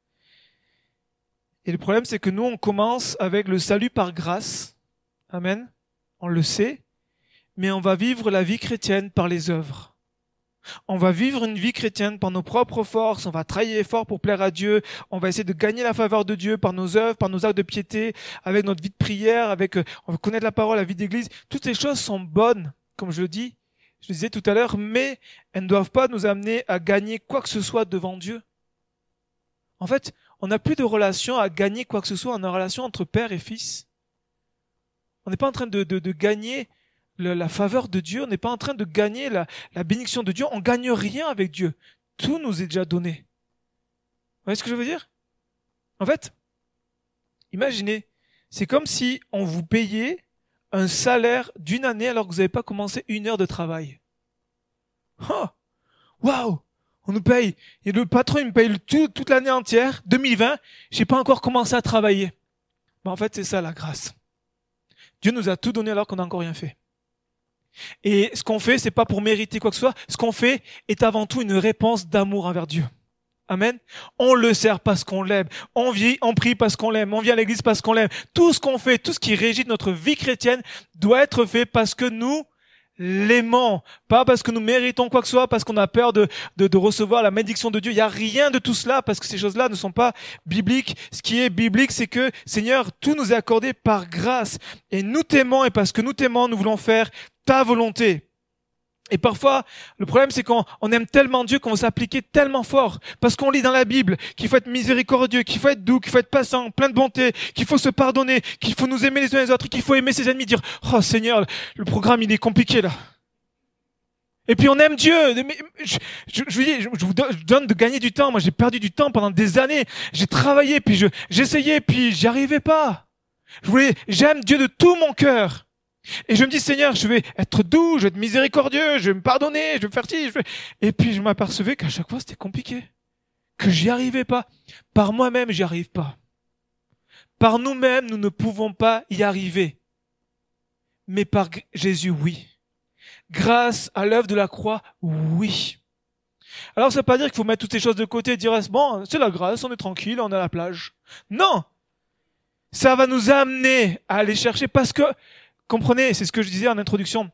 Et le problème, c'est que nous, on commence avec le salut par grâce. Amen. On le sait. Mais on va vivre la vie chrétienne par les œuvres. On va vivre une vie chrétienne par nos propres forces, on va travailler fort pour plaire à Dieu, on va essayer de gagner la faveur de Dieu par nos œuvres, par nos actes de piété, avec notre vie de prière, avec euh, on va connaître la parole, la vie d'église. Toutes ces choses sont bonnes, comme je le dis, je le disais tout à l'heure, mais elles ne doivent pas nous amener à gagner quoi que ce soit devant Dieu. En fait, on n'a plus de relation à gagner quoi que ce soit en une relation entre père et fils. On n'est pas en train de, de, gagner la faveur de Dieu, on n'est pas en train de gagner la, bénédiction de Dieu, on gagne rien avec Dieu. Tout nous est déjà donné. Vous voyez ce que je veux dire? En fait, imaginez, c'est comme si on vous payait un salaire d'une année alors que vous n'avez pas commencé une heure de travail. Oh Waouh On nous paye. Et le patron, il me paye tout, toute l'année entière, 2020. J'ai pas encore commencé à travailler. En fait, c'est ça la grâce. Dieu nous a tout donné alors qu'on n'a encore rien fait. Et ce qu'on fait, c'est pas pour mériter quoi que ce soit. Ce qu'on fait est avant tout une réponse d'amour envers Dieu. Amen. On le sert parce qu'on l'aime. On vit, on prie parce qu'on l'aime. On vient à l'église parce qu'on l'aime. Tout ce qu'on fait, tout ce qui régit notre vie chrétienne doit être fait parce que nous l'aimons. Pas parce que nous méritons quoi que ce soit, parce qu'on a peur de, de, de, recevoir la malédiction de Dieu. Il n'y a rien de tout cela parce que ces choses-là ne sont pas bibliques. Ce qui est biblique, c'est que, Seigneur, tout nous est accordé par grâce. Et nous t'aimons et parce que nous t'aimons, nous voulons faire ta volonté. Et parfois, le problème, c'est qu'on aime tellement Dieu qu'on va s'appliquer tellement fort. Parce qu'on lit dans la Bible qu'il faut être miséricordieux, qu'il faut être doux, qu'il faut être patient, plein de bonté, qu'il faut se pardonner, qu'il faut nous aimer les uns les autres, qu'il faut aimer ses ennemis, dire, oh Seigneur, le programme, il est compliqué là. Et puis on aime Dieu. je, je, je, je, vous donne de gagner du temps. Moi, j'ai perdu du temps pendant des années. J'ai travaillé, puis j'essayais, puis j'y arrivais pas. Je voulais, j'aime Dieu de tout mon cœur. Et je me dis, Seigneur, je vais être doux, je vais être miséricordieux, je vais me pardonner, je vais me faire ci. Je vais... Et puis je m'apercevais qu'à chaque fois, c'était compliqué. Que j'y arrivais pas. Par moi-même, j'y arrive pas. Par nous-mêmes, nous ne pouvons pas y arriver. Mais par Jésus, oui. Grâce à l'œuvre de la croix, oui. Alors ça veut pas dire qu'il faut mettre toutes ces choses de côté et dire, bon, c'est la grâce, on est tranquille, on est à la plage. Non! Ça va nous amener à aller chercher parce que Comprenez, c'est ce que je disais en introduction.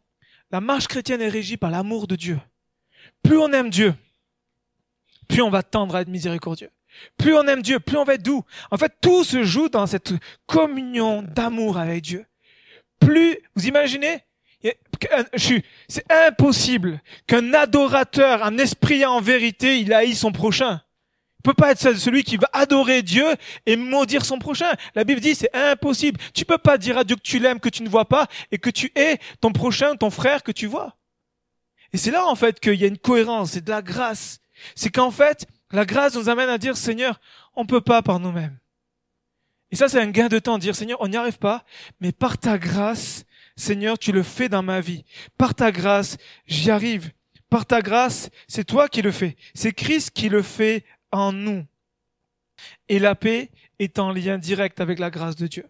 La marche chrétienne est régie par l'amour de Dieu. Plus on aime Dieu, plus on va tendre à être miséricordieux. Plus on aime Dieu, plus on va être doux. En fait, tout se joue dans cette communion d'amour avec Dieu. Plus, vous imaginez, c'est impossible qu'un adorateur, un esprit en vérité, il haït son prochain peut pas être celui qui va adorer Dieu et maudire son prochain. La Bible dit c'est impossible. Tu peux pas dire à Dieu que tu l'aimes, que tu ne vois pas, et que tu es ton prochain, ton frère que tu vois. Et c'est là en fait qu'il y a une cohérence, c'est de la grâce. C'est qu'en fait, la grâce nous amène à dire Seigneur, on peut pas par nous-mêmes. Et ça, c'est un gain de temps, dire Seigneur, on n'y arrive pas, mais par ta grâce, Seigneur, tu le fais dans ma vie. Par ta grâce, j'y arrive. Par ta grâce, c'est toi qui le fais. C'est Christ qui le fait en nous. Et la paix est en lien direct avec la grâce de Dieu.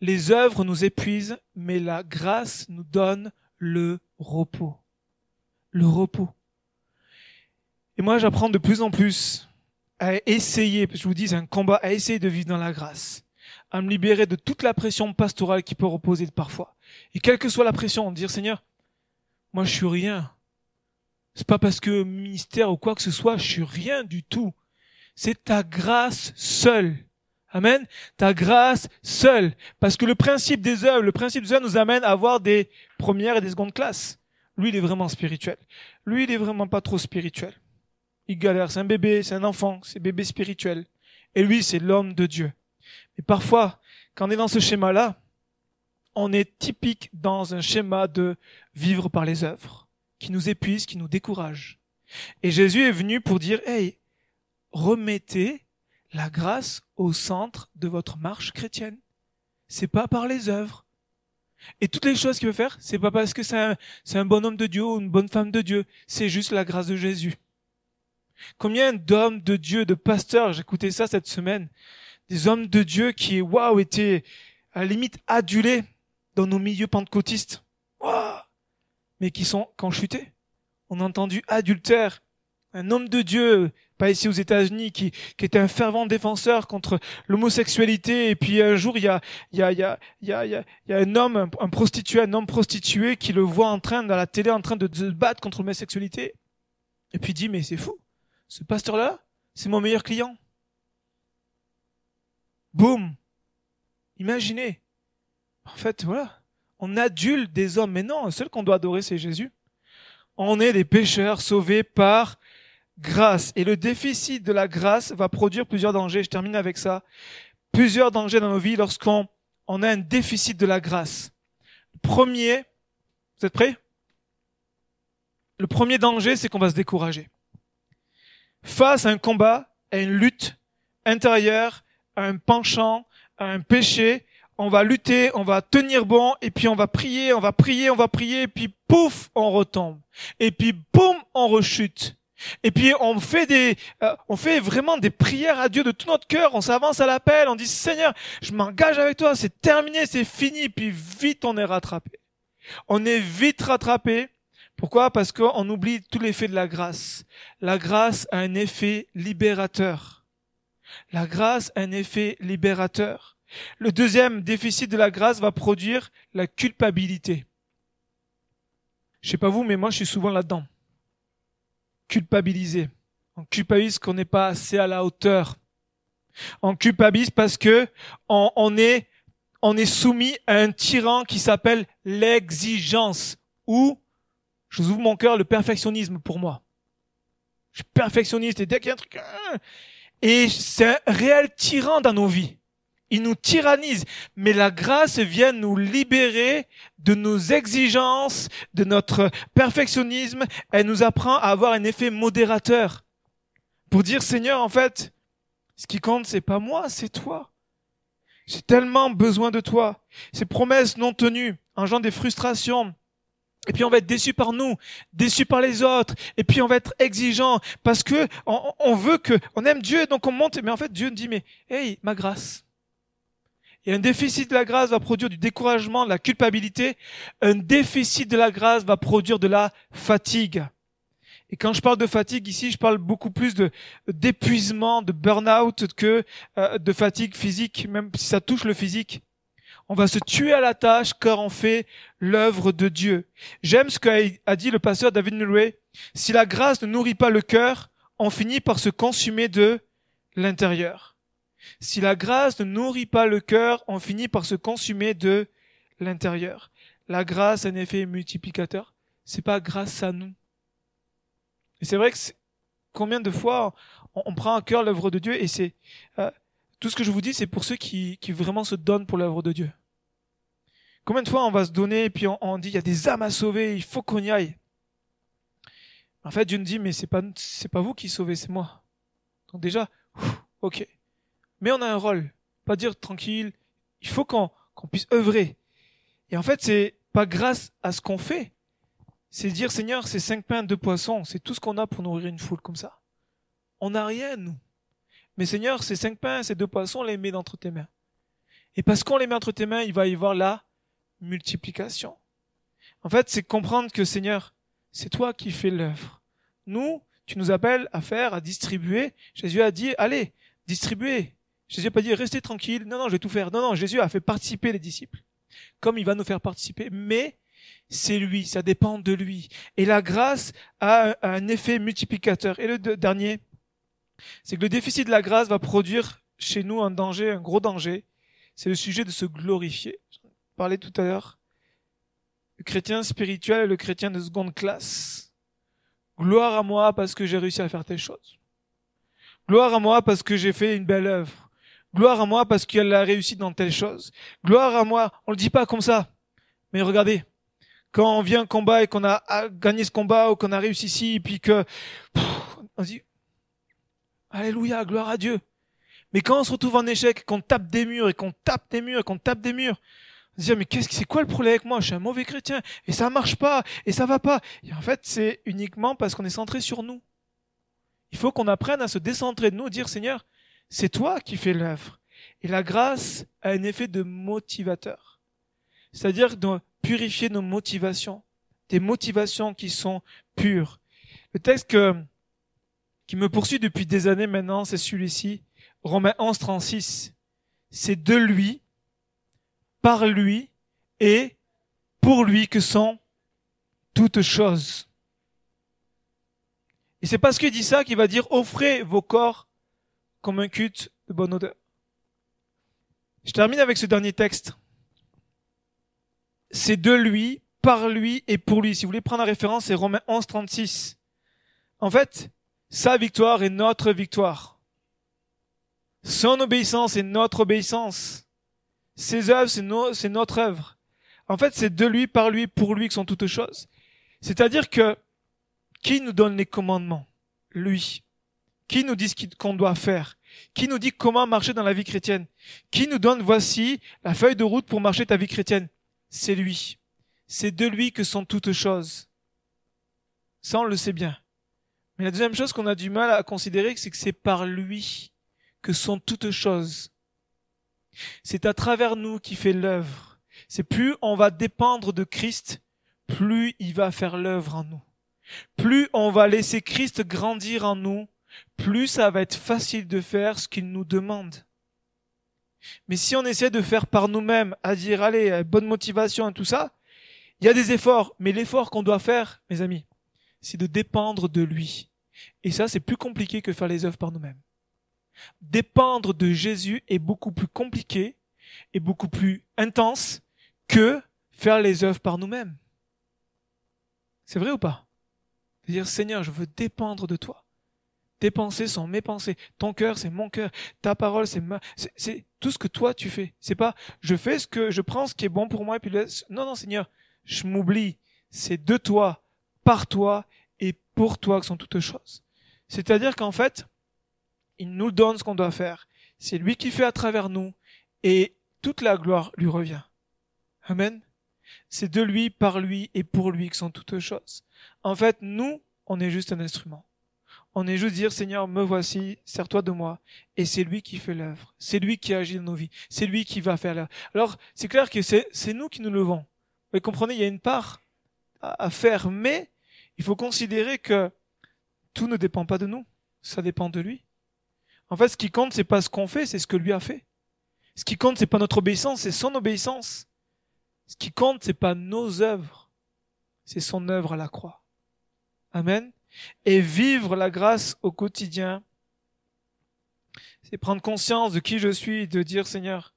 Les œuvres nous épuisent, mais la grâce nous donne le repos. Le repos. Et moi, j'apprends de plus en plus à essayer, je vous dis, un combat, à essayer de vivre dans la grâce, à me libérer de toute la pression pastorale qui peut reposer parfois. Et quelle que soit la pression, dire Seigneur, moi je suis rien. C'est pas parce que ministère ou quoi que ce soit, je suis rien du tout. C'est ta grâce seule. Amen. Ta grâce seule. Parce que le principe des œuvres, le principe des œuvres nous amène à avoir des premières et des secondes classes. Lui, il est vraiment spirituel. Lui, il est vraiment pas trop spirituel. Il galère. C'est un bébé, c'est un enfant, c'est bébé spirituel. Et lui, c'est l'homme de Dieu. Mais parfois, quand on est dans ce schéma-là, on est typique dans un schéma de vivre par les œuvres qui nous épuise, qui nous décourage. Et Jésus est venu pour dire, hey, remettez la grâce au centre de votre marche chrétienne. C'est pas par les œuvres. Et toutes les choses qu'il veut faire, c'est pas parce que c'est un, bon homme de Dieu ou une bonne femme de Dieu. C'est juste la grâce de Jésus. Combien d'hommes de Dieu, de pasteurs, j'écoutais ça cette semaine, des hommes de Dieu qui, étaient à la limite adulés dans nos milieux pentecôtistes mais qui sont quand chutés. On a entendu adultère, un homme de Dieu, pas ici aux États-Unis, qui, qui était un fervent défenseur contre l'homosexualité. Et puis un jour, il y a, il y a, il y a, il y a, il y a un homme, un, prostitué, un homme prostitué qui le voit en train, dans la télé, en train de se battre contre l'homosexualité. Et puis il dit, mais c'est fou. Ce pasteur-là, c'est mon meilleur client. Boum. Imaginez. En fait, voilà on adulte des hommes. Mais non, seul qu'on doit adorer, c'est Jésus. On est des pécheurs sauvés par grâce. Et le déficit de la grâce va produire plusieurs dangers. Je termine avec ça. Plusieurs dangers dans nos vies lorsqu'on on a un déficit de la grâce. Premier, vous êtes prêts? Le premier danger, c'est qu'on va se décourager. Face à un combat, à une lutte intérieure, à un penchant, à un péché, on va lutter, on va tenir bon, et puis on va prier, on va prier, on va prier, et puis pouf, on retombe. Et puis boum, on rechute. Et puis on fait des, euh, on fait vraiment des prières à Dieu de tout notre cœur. On s'avance à l'appel, on dit Seigneur, je m'engage avec toi, c'est terminé, c'est fini. Puis vite on est rattrapé. On est vite rattrapé. Pourquoi? Parce qu'on oublie tout l'effet de la grâce. La grâce a un effet libérateur. La grâce a un effet libérateur. Le deuxième déficit de la grâce va produire la culpabilité. Je sais pas vous, mais moi je suis souvent là-dedans culpabiliser. On culpabilise qu'on n'est pas assez à la hauteur. On culpabilise parce que on, est on est soumis à un tyran qui s'appelle l'exigence ou je vous ouvre mon cœur le perfectionnisme pour moi. Je suis perfectionniste et dès qu'il y a un truc hein, et c'est un réel tyran dans nos vies. Il nous tyrannise, mais la grâce vient nous libérer de nos exigences, de notre perfectionnisme. Elle nous apprend à avoir un effet modérateur. Pour dire, Seigneur, en fait, ce qui compte, c'est pas moi, c'est toi. J'ai tellement besoin de toi. Ces promesses non tenues engendrent des frustrations. Et puis on va être déçu par nous, déçu par les autres. Et puis on va être exigeant parce que on, veut que, on aime Dieu, donc on monte. Mais en fait, Dieu nous dit, mais hey, ma grâce, et un déficit de la grâce va produire du découragement, de la culpabilité. Un déficit de la grâce va produire de la fatigue. Et quand je parle de fatigue ici, je parle beaucoup plus de d'épuisement, de burn-out que euh, de fatigue physique, même si ça touche le physique. On va se tuer à la tâche car on fait l'œuvre de Dieu. J'aime ce qu'a dit le pasteur David Mulway. Si la grâce ne nourrit pas le cœur, on finit par se consumer de l'intérieur. Si la grâce ne nourrit pas le cœur, on finit par se consumer de l'intérieur. La grâce a un effet multiplicateur. C'est pas grâce à nous. Et c'est vrai que combien de fois on, prend à cœur l'œuvre de Dieu et c'est euh, tout ce que je vous dis, c'est pour ceux qui, qui vraiment se donnent pour l'œuvre de Dieu. Combien de fois on va se donner et puis on, dit il y a des âmes à sauver, il faut qu'on y aille. En fait, Dieu nous dit mais c'est pas c'est pas vous qui sauvez, c'est moi. Donc déjà, ok mais on a un rôle. Pas dire tranquille. Il faut qu'on puisse œuvrer. Et en fait, c'est pas grâce à ce qu'on fait. C'est dire, Seigneur, c'est cinq pains, deux poissons. C'est tout ce qu'on a pour nourrir une foule comme ça. On n'a rien, nous. Mais Seigneur, ces cinq pains, ces deux poissons, on les met entre tes mains. Et parce qu'on les met entre tes mains, il va y avoir la multiplication. En fait, c'est comprendre que Seigneur, c'est toi qui fais l'œuvre. Nous, tu nous appelles à faire, à distribuer. Jésus a dit, allez, distribuez. Jésus n'a pas dit restez tranquille, non, non, je vais tout faire. Non, non, Jésus a fait participer les disciples, comme il va nous faire participer, mais c'est lui, ça dépend de lui. Et la grâce a un effet multiplicateur. Et le dernier, c'est que le déficit de la grâce va produire chez nous un danger, un gros danger. C'est le sujet de se glorifier. J'en parlais tout à l'heure. Le chrétien spirituel et le chrétien de seconde classe. Gloire à moi parce que j'ai réussi à faire telle chose. Gloire à moi parce que j'ai fait une belle œuvre. Gloire à moi parce qu'elle a réussi dans telle chose. Gloire à moi. On le dit pas comme ça. Mais regardez, quand on vient un combat et qu'on a gagné ce combat ou qu'on a réussi ici, et puis que on dit Alléluia, gloire à Dieu. Mais quand on se retrouve en échec, qu'on tape des murs et qu'on tape des murs et qu'on tape des murs, on se dit mais qu'est-ce que c'est quoi le problème avec moi? Je suis un mauvais chrétien et ça marche pas et ça va pas. Et en fait, c'est uniquement parce qu'on est centré sur nous. Il faut qu'on apprenne à se décentrer de nous, dire Seigneur, c'est toi qui fais l'œuvre. Et la grâce a un effet de motivateur. C'est-à-dire de purifier nos motivations. Des motivations qui sont pures. Le texte qui me poursuit depuis des années maintenant, c'est celui-ci. Romains 11, 36. C'est de lui, par lui et pour lui que sont toutes choses. Et c'est parce qu'il dit ça qu'il va dire offrez vos corps comme un culte de bonne odeur. Je termine avec ce dernier texte. C'est de lui, par lui et pour lui. Si vous voulez prendre la référence, c'est Romains 11, 36. En fait, Sa victoire est notre victoire. Son obéissance est notre obéissance. Ses œuvres, c'est, notre œuvre. En fait, c'est de lui, par lui, pour lui que sont toutes choses. C'est-à-dire que qui nous donne les commandements? Lui. Qui nous dit ce qu'on doit faire? Qui nous dit comment marcher dans la vie chrétienne? Qui nous donne voici la feuille de route pour marcher ta vie chrétienne? C'est lui. C'est de lui que sont toutes choses. Ça, on le sait bien. Mais la deuxième chose qu'on a du mal à considérer, c'est que c'est par lui que sont toutes choses. C'est à travers nous qui fait l'œuvre. C'est plus on va dépendre de Christ, plus il va faire l'œuvre en nous. Plus on va laisser Christ grandir en nous, plus ça va être facile de faire ce qu'il nous demande. Mais si on essaie de faire par nous-mêmes, à dire allez, euh, bonne motivation et tout ça, il y a des efforts, mais l'effort qu'on doit faire, mes amis, c'est de dépendre de lui. Et ça, c'est plus compliqué que faire les œuvres par nous-mêmes. Dépendre de Jésus est beaucoup plus compliqué et beaucoup plus intense que faire les œuvres par nous-mêmes. C'est vrai ou pas? Dire Seigneur, je veux dépendre de toi. Tes pensées sont mes pensées. Ton cœur, c'est mon cœur. Ta parole, c'est ma, c'est tout ce que toi tu fais. C'est pas, je fais ce que, je prends ce qui est bon pour moi et puis non, non, Seigneur, je m'oublie. C'est de toi, par toi et pour toi que sont toutes choses. C'est-à-dire qu'en fait, il nous donne ce qu'on doit faire. C'est lui qui fait à travers nous et toute la gloire lui revient. Amen. C'est de lui, par lui et pour lui que sont toutes choses. En fait, nous, on est juste un instrument. On est juste dire, Seigneur, me voici, sers-toi de moi. Et c'est lui qui fait l'œuvre. C'est lui qui agit dans nos vies. C'est lui qui va faire l'œuvre. Alors, c'est clair que c'est, nous qui nous levons. Vous comprenez, il y a une part à faire, mais il faut considérer que tout ne dépend pas de nous. Ça dépend de lui. En fait, ce qui compte, c'est pas ce qu'on fait, c'est ce que lui a fait. Ce qui compte, c'est pas notre obéissance, c'est son obéissance. Ce qui compte, c'est pas nos œuvres, c'est son œuvre à la croix. Amen. Et vivre la grâce au quotidien, c'est prendre conscience de qui je suis de dire Seigneur,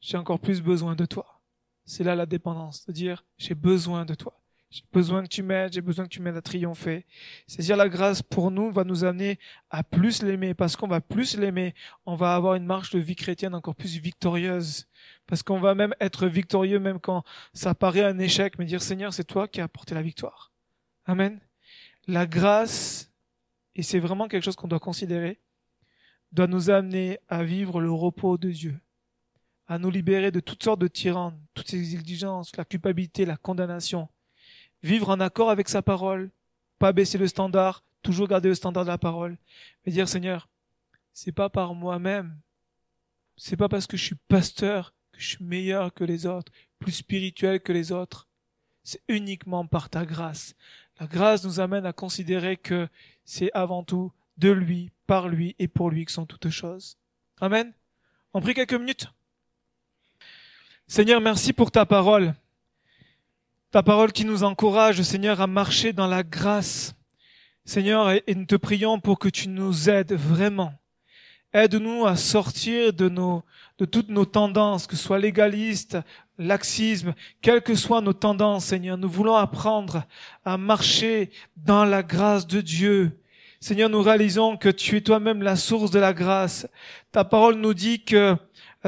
j'ai encore plus besoin de toi. C'est là la dépendance, de dire j'ai besoin de toi. J'ai besoin que tu m'aides, j'ai besoin que tu m'aides à triompher. C'est-à-dire la grâce pour nous va nous amener à plus l'aimer. Parce qu'on va plus l'aimer, on va avoir une marche de vie chrétienne encore plus victorieuse. Parce qu'on va même être victorieux même quand ça paraît un échec, mais dire Seigneur, c'est toi qui as apporté la victoire. Amen. La grâce, et c'est vraiment quelque chose qu'on doit considérer, doit nous amener à vivre le repos de Dieu, à nous libérer de toutes sortes de tyrannes, toutes ces exigences, la culpabilité, la condamnation, vivre en accord avec sa parole, pas baisser le standard, toujours garder le standard de la parole, mais dire Seigneur, c'est pas par moi-même, c'est pas parce que je suis pasteur que je suis meilleur que les autres, plus spirituel que les autres. C'est uniquement par ta grâce. La grâce nous amène à considérer que c'est avant tout de lui, par lui et pour lui que sont toutes choses. Amen. On prie quelques minutes. Seigneur, merci pour ta parole. Ta parole qui nous encourage, Seigneur, à marcher dans la grâce. Seigneur, et, nous te prions pour que tu nous aides vraiment. Aide-nous à sortir de toutes nos tendances, que ce soit légaliste, laxisme, quelles que soient nos tendances, Seigneur. Nous voulons apprendre à marcher dans la grâce de Dieu. Seigneur, nous réalisons que tu es toi-même la source de la grâce. Ta parole nous dit que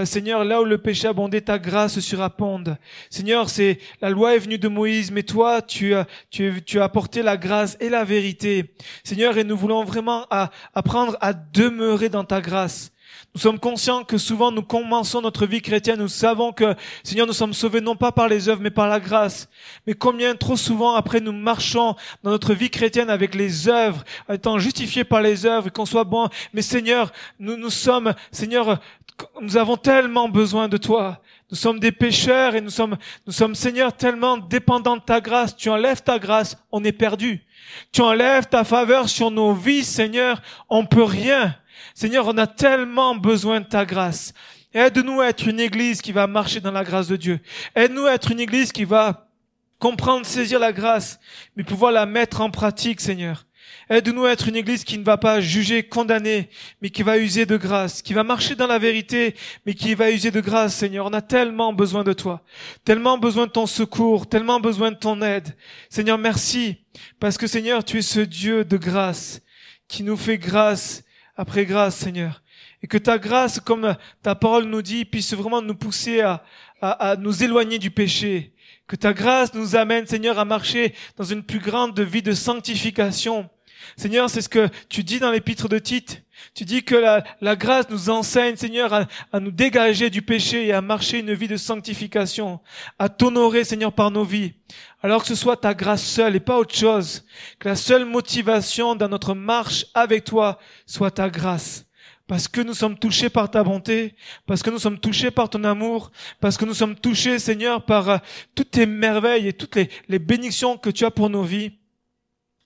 Seigneur, là où le péché abondait, ta grâce surabonde. Seigneur, c'est la loi est venue de Moïse, mais toi, tu as, tu, tu as apporté la grâce et la vérité. Seigneur, et nous voulons vraiment apprendre à demeurer dans ta grâce. Nous sommes conscients que souvent nous commençons notre vie chrétienne, nous savons que, Seigneur, nous sommes sauvés non pas par les œuvres, mais par la grâce. Mais combien trop souvent après nous marchons dans notre vie chrétienne avec les œuvres, étant justifiés par les œuvres, qu'on soit bon. Mais Seigneur, nous, nous sommes, Seigneur, nous avons tellement besoin de toi. Nous sommes des pécheurs et nous sommes, nous sommes, Seigneur, tellement dépendants de ta grâce. Tu enlèves ta grâce, on est perdu. Tu enlèves ta faveur sur nos vies, Seigneur, on peut rien. Seigneur, on a tellement besoin de ta grâce. Aide-nous à être une église qui va marcher dans la grâce de Dieu. Aide-nous à être une église qui va comprendre, saisir la grâce, mais pouvoir la mettre en pratique, Seigneur. Aide-nous à être une église qui ne va pas juger, condamner, mais qui va user de grâce, qui va marcher dans la vérité, mais qui va user de grâce, Seigneur. On a tellement besoin de toi, tellement besoin de ton secours, tellement besoin de ton aide. Seigneur, merci, parce que Seigneur, tu es ce Dieu de grâce qui nous fait grâce après grâce, Seigneur. Et que ta grâce, comme ta parole nous dit, puisse vraiment nous pousser à, à, à nous éloigner du péché. Que ta grâce nous amène, Seigneur, à marcher dans une plus grande vie de sanctification. Seigneur, c'est ce que tu dis dans l'épître de Tite. Tu dis que la, grâce nous enseigne, Seigneur, à, à, nous dégager du péché et à marcher une vie de sanctification, à t'honorer, Seigneur, par nos vies. Alors que ce soit ta grâce seule et pas autre chose. Que la seule motivation dans notre marche avec toi soit ta grâce parce que nous sommes touchés par ta bonté, parce que nous sommes touchés par ton amour, parce que nous sommes touchés, Seigneur, par euh, toutes tes merveilles et toutes les, les bénédictions que tu as pour nos vies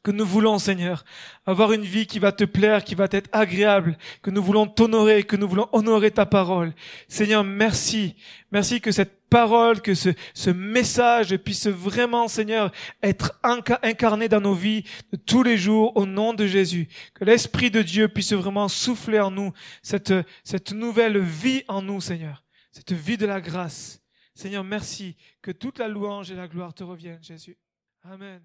que nous voulons, Seigneur, avoir une vie qui va te plaire, qui va être agréable, que nous voulons t'honorer, que nous voulons honorer ta parole. Seigneur, merci. Merci que cette parole, que ce, ce message puisse vraiment, Seigneur, être incarné dans nos vies de tous les jours au nom de Jésus. Que l'Esprit de Dieu puisse vraiment souffler en nous cette, cette nouvelle vie en nous, Seigneur. Cette vie de la grâce. Seigneur, merci. Que toute la louange et la gloire te reviennent, Jésus. Amen.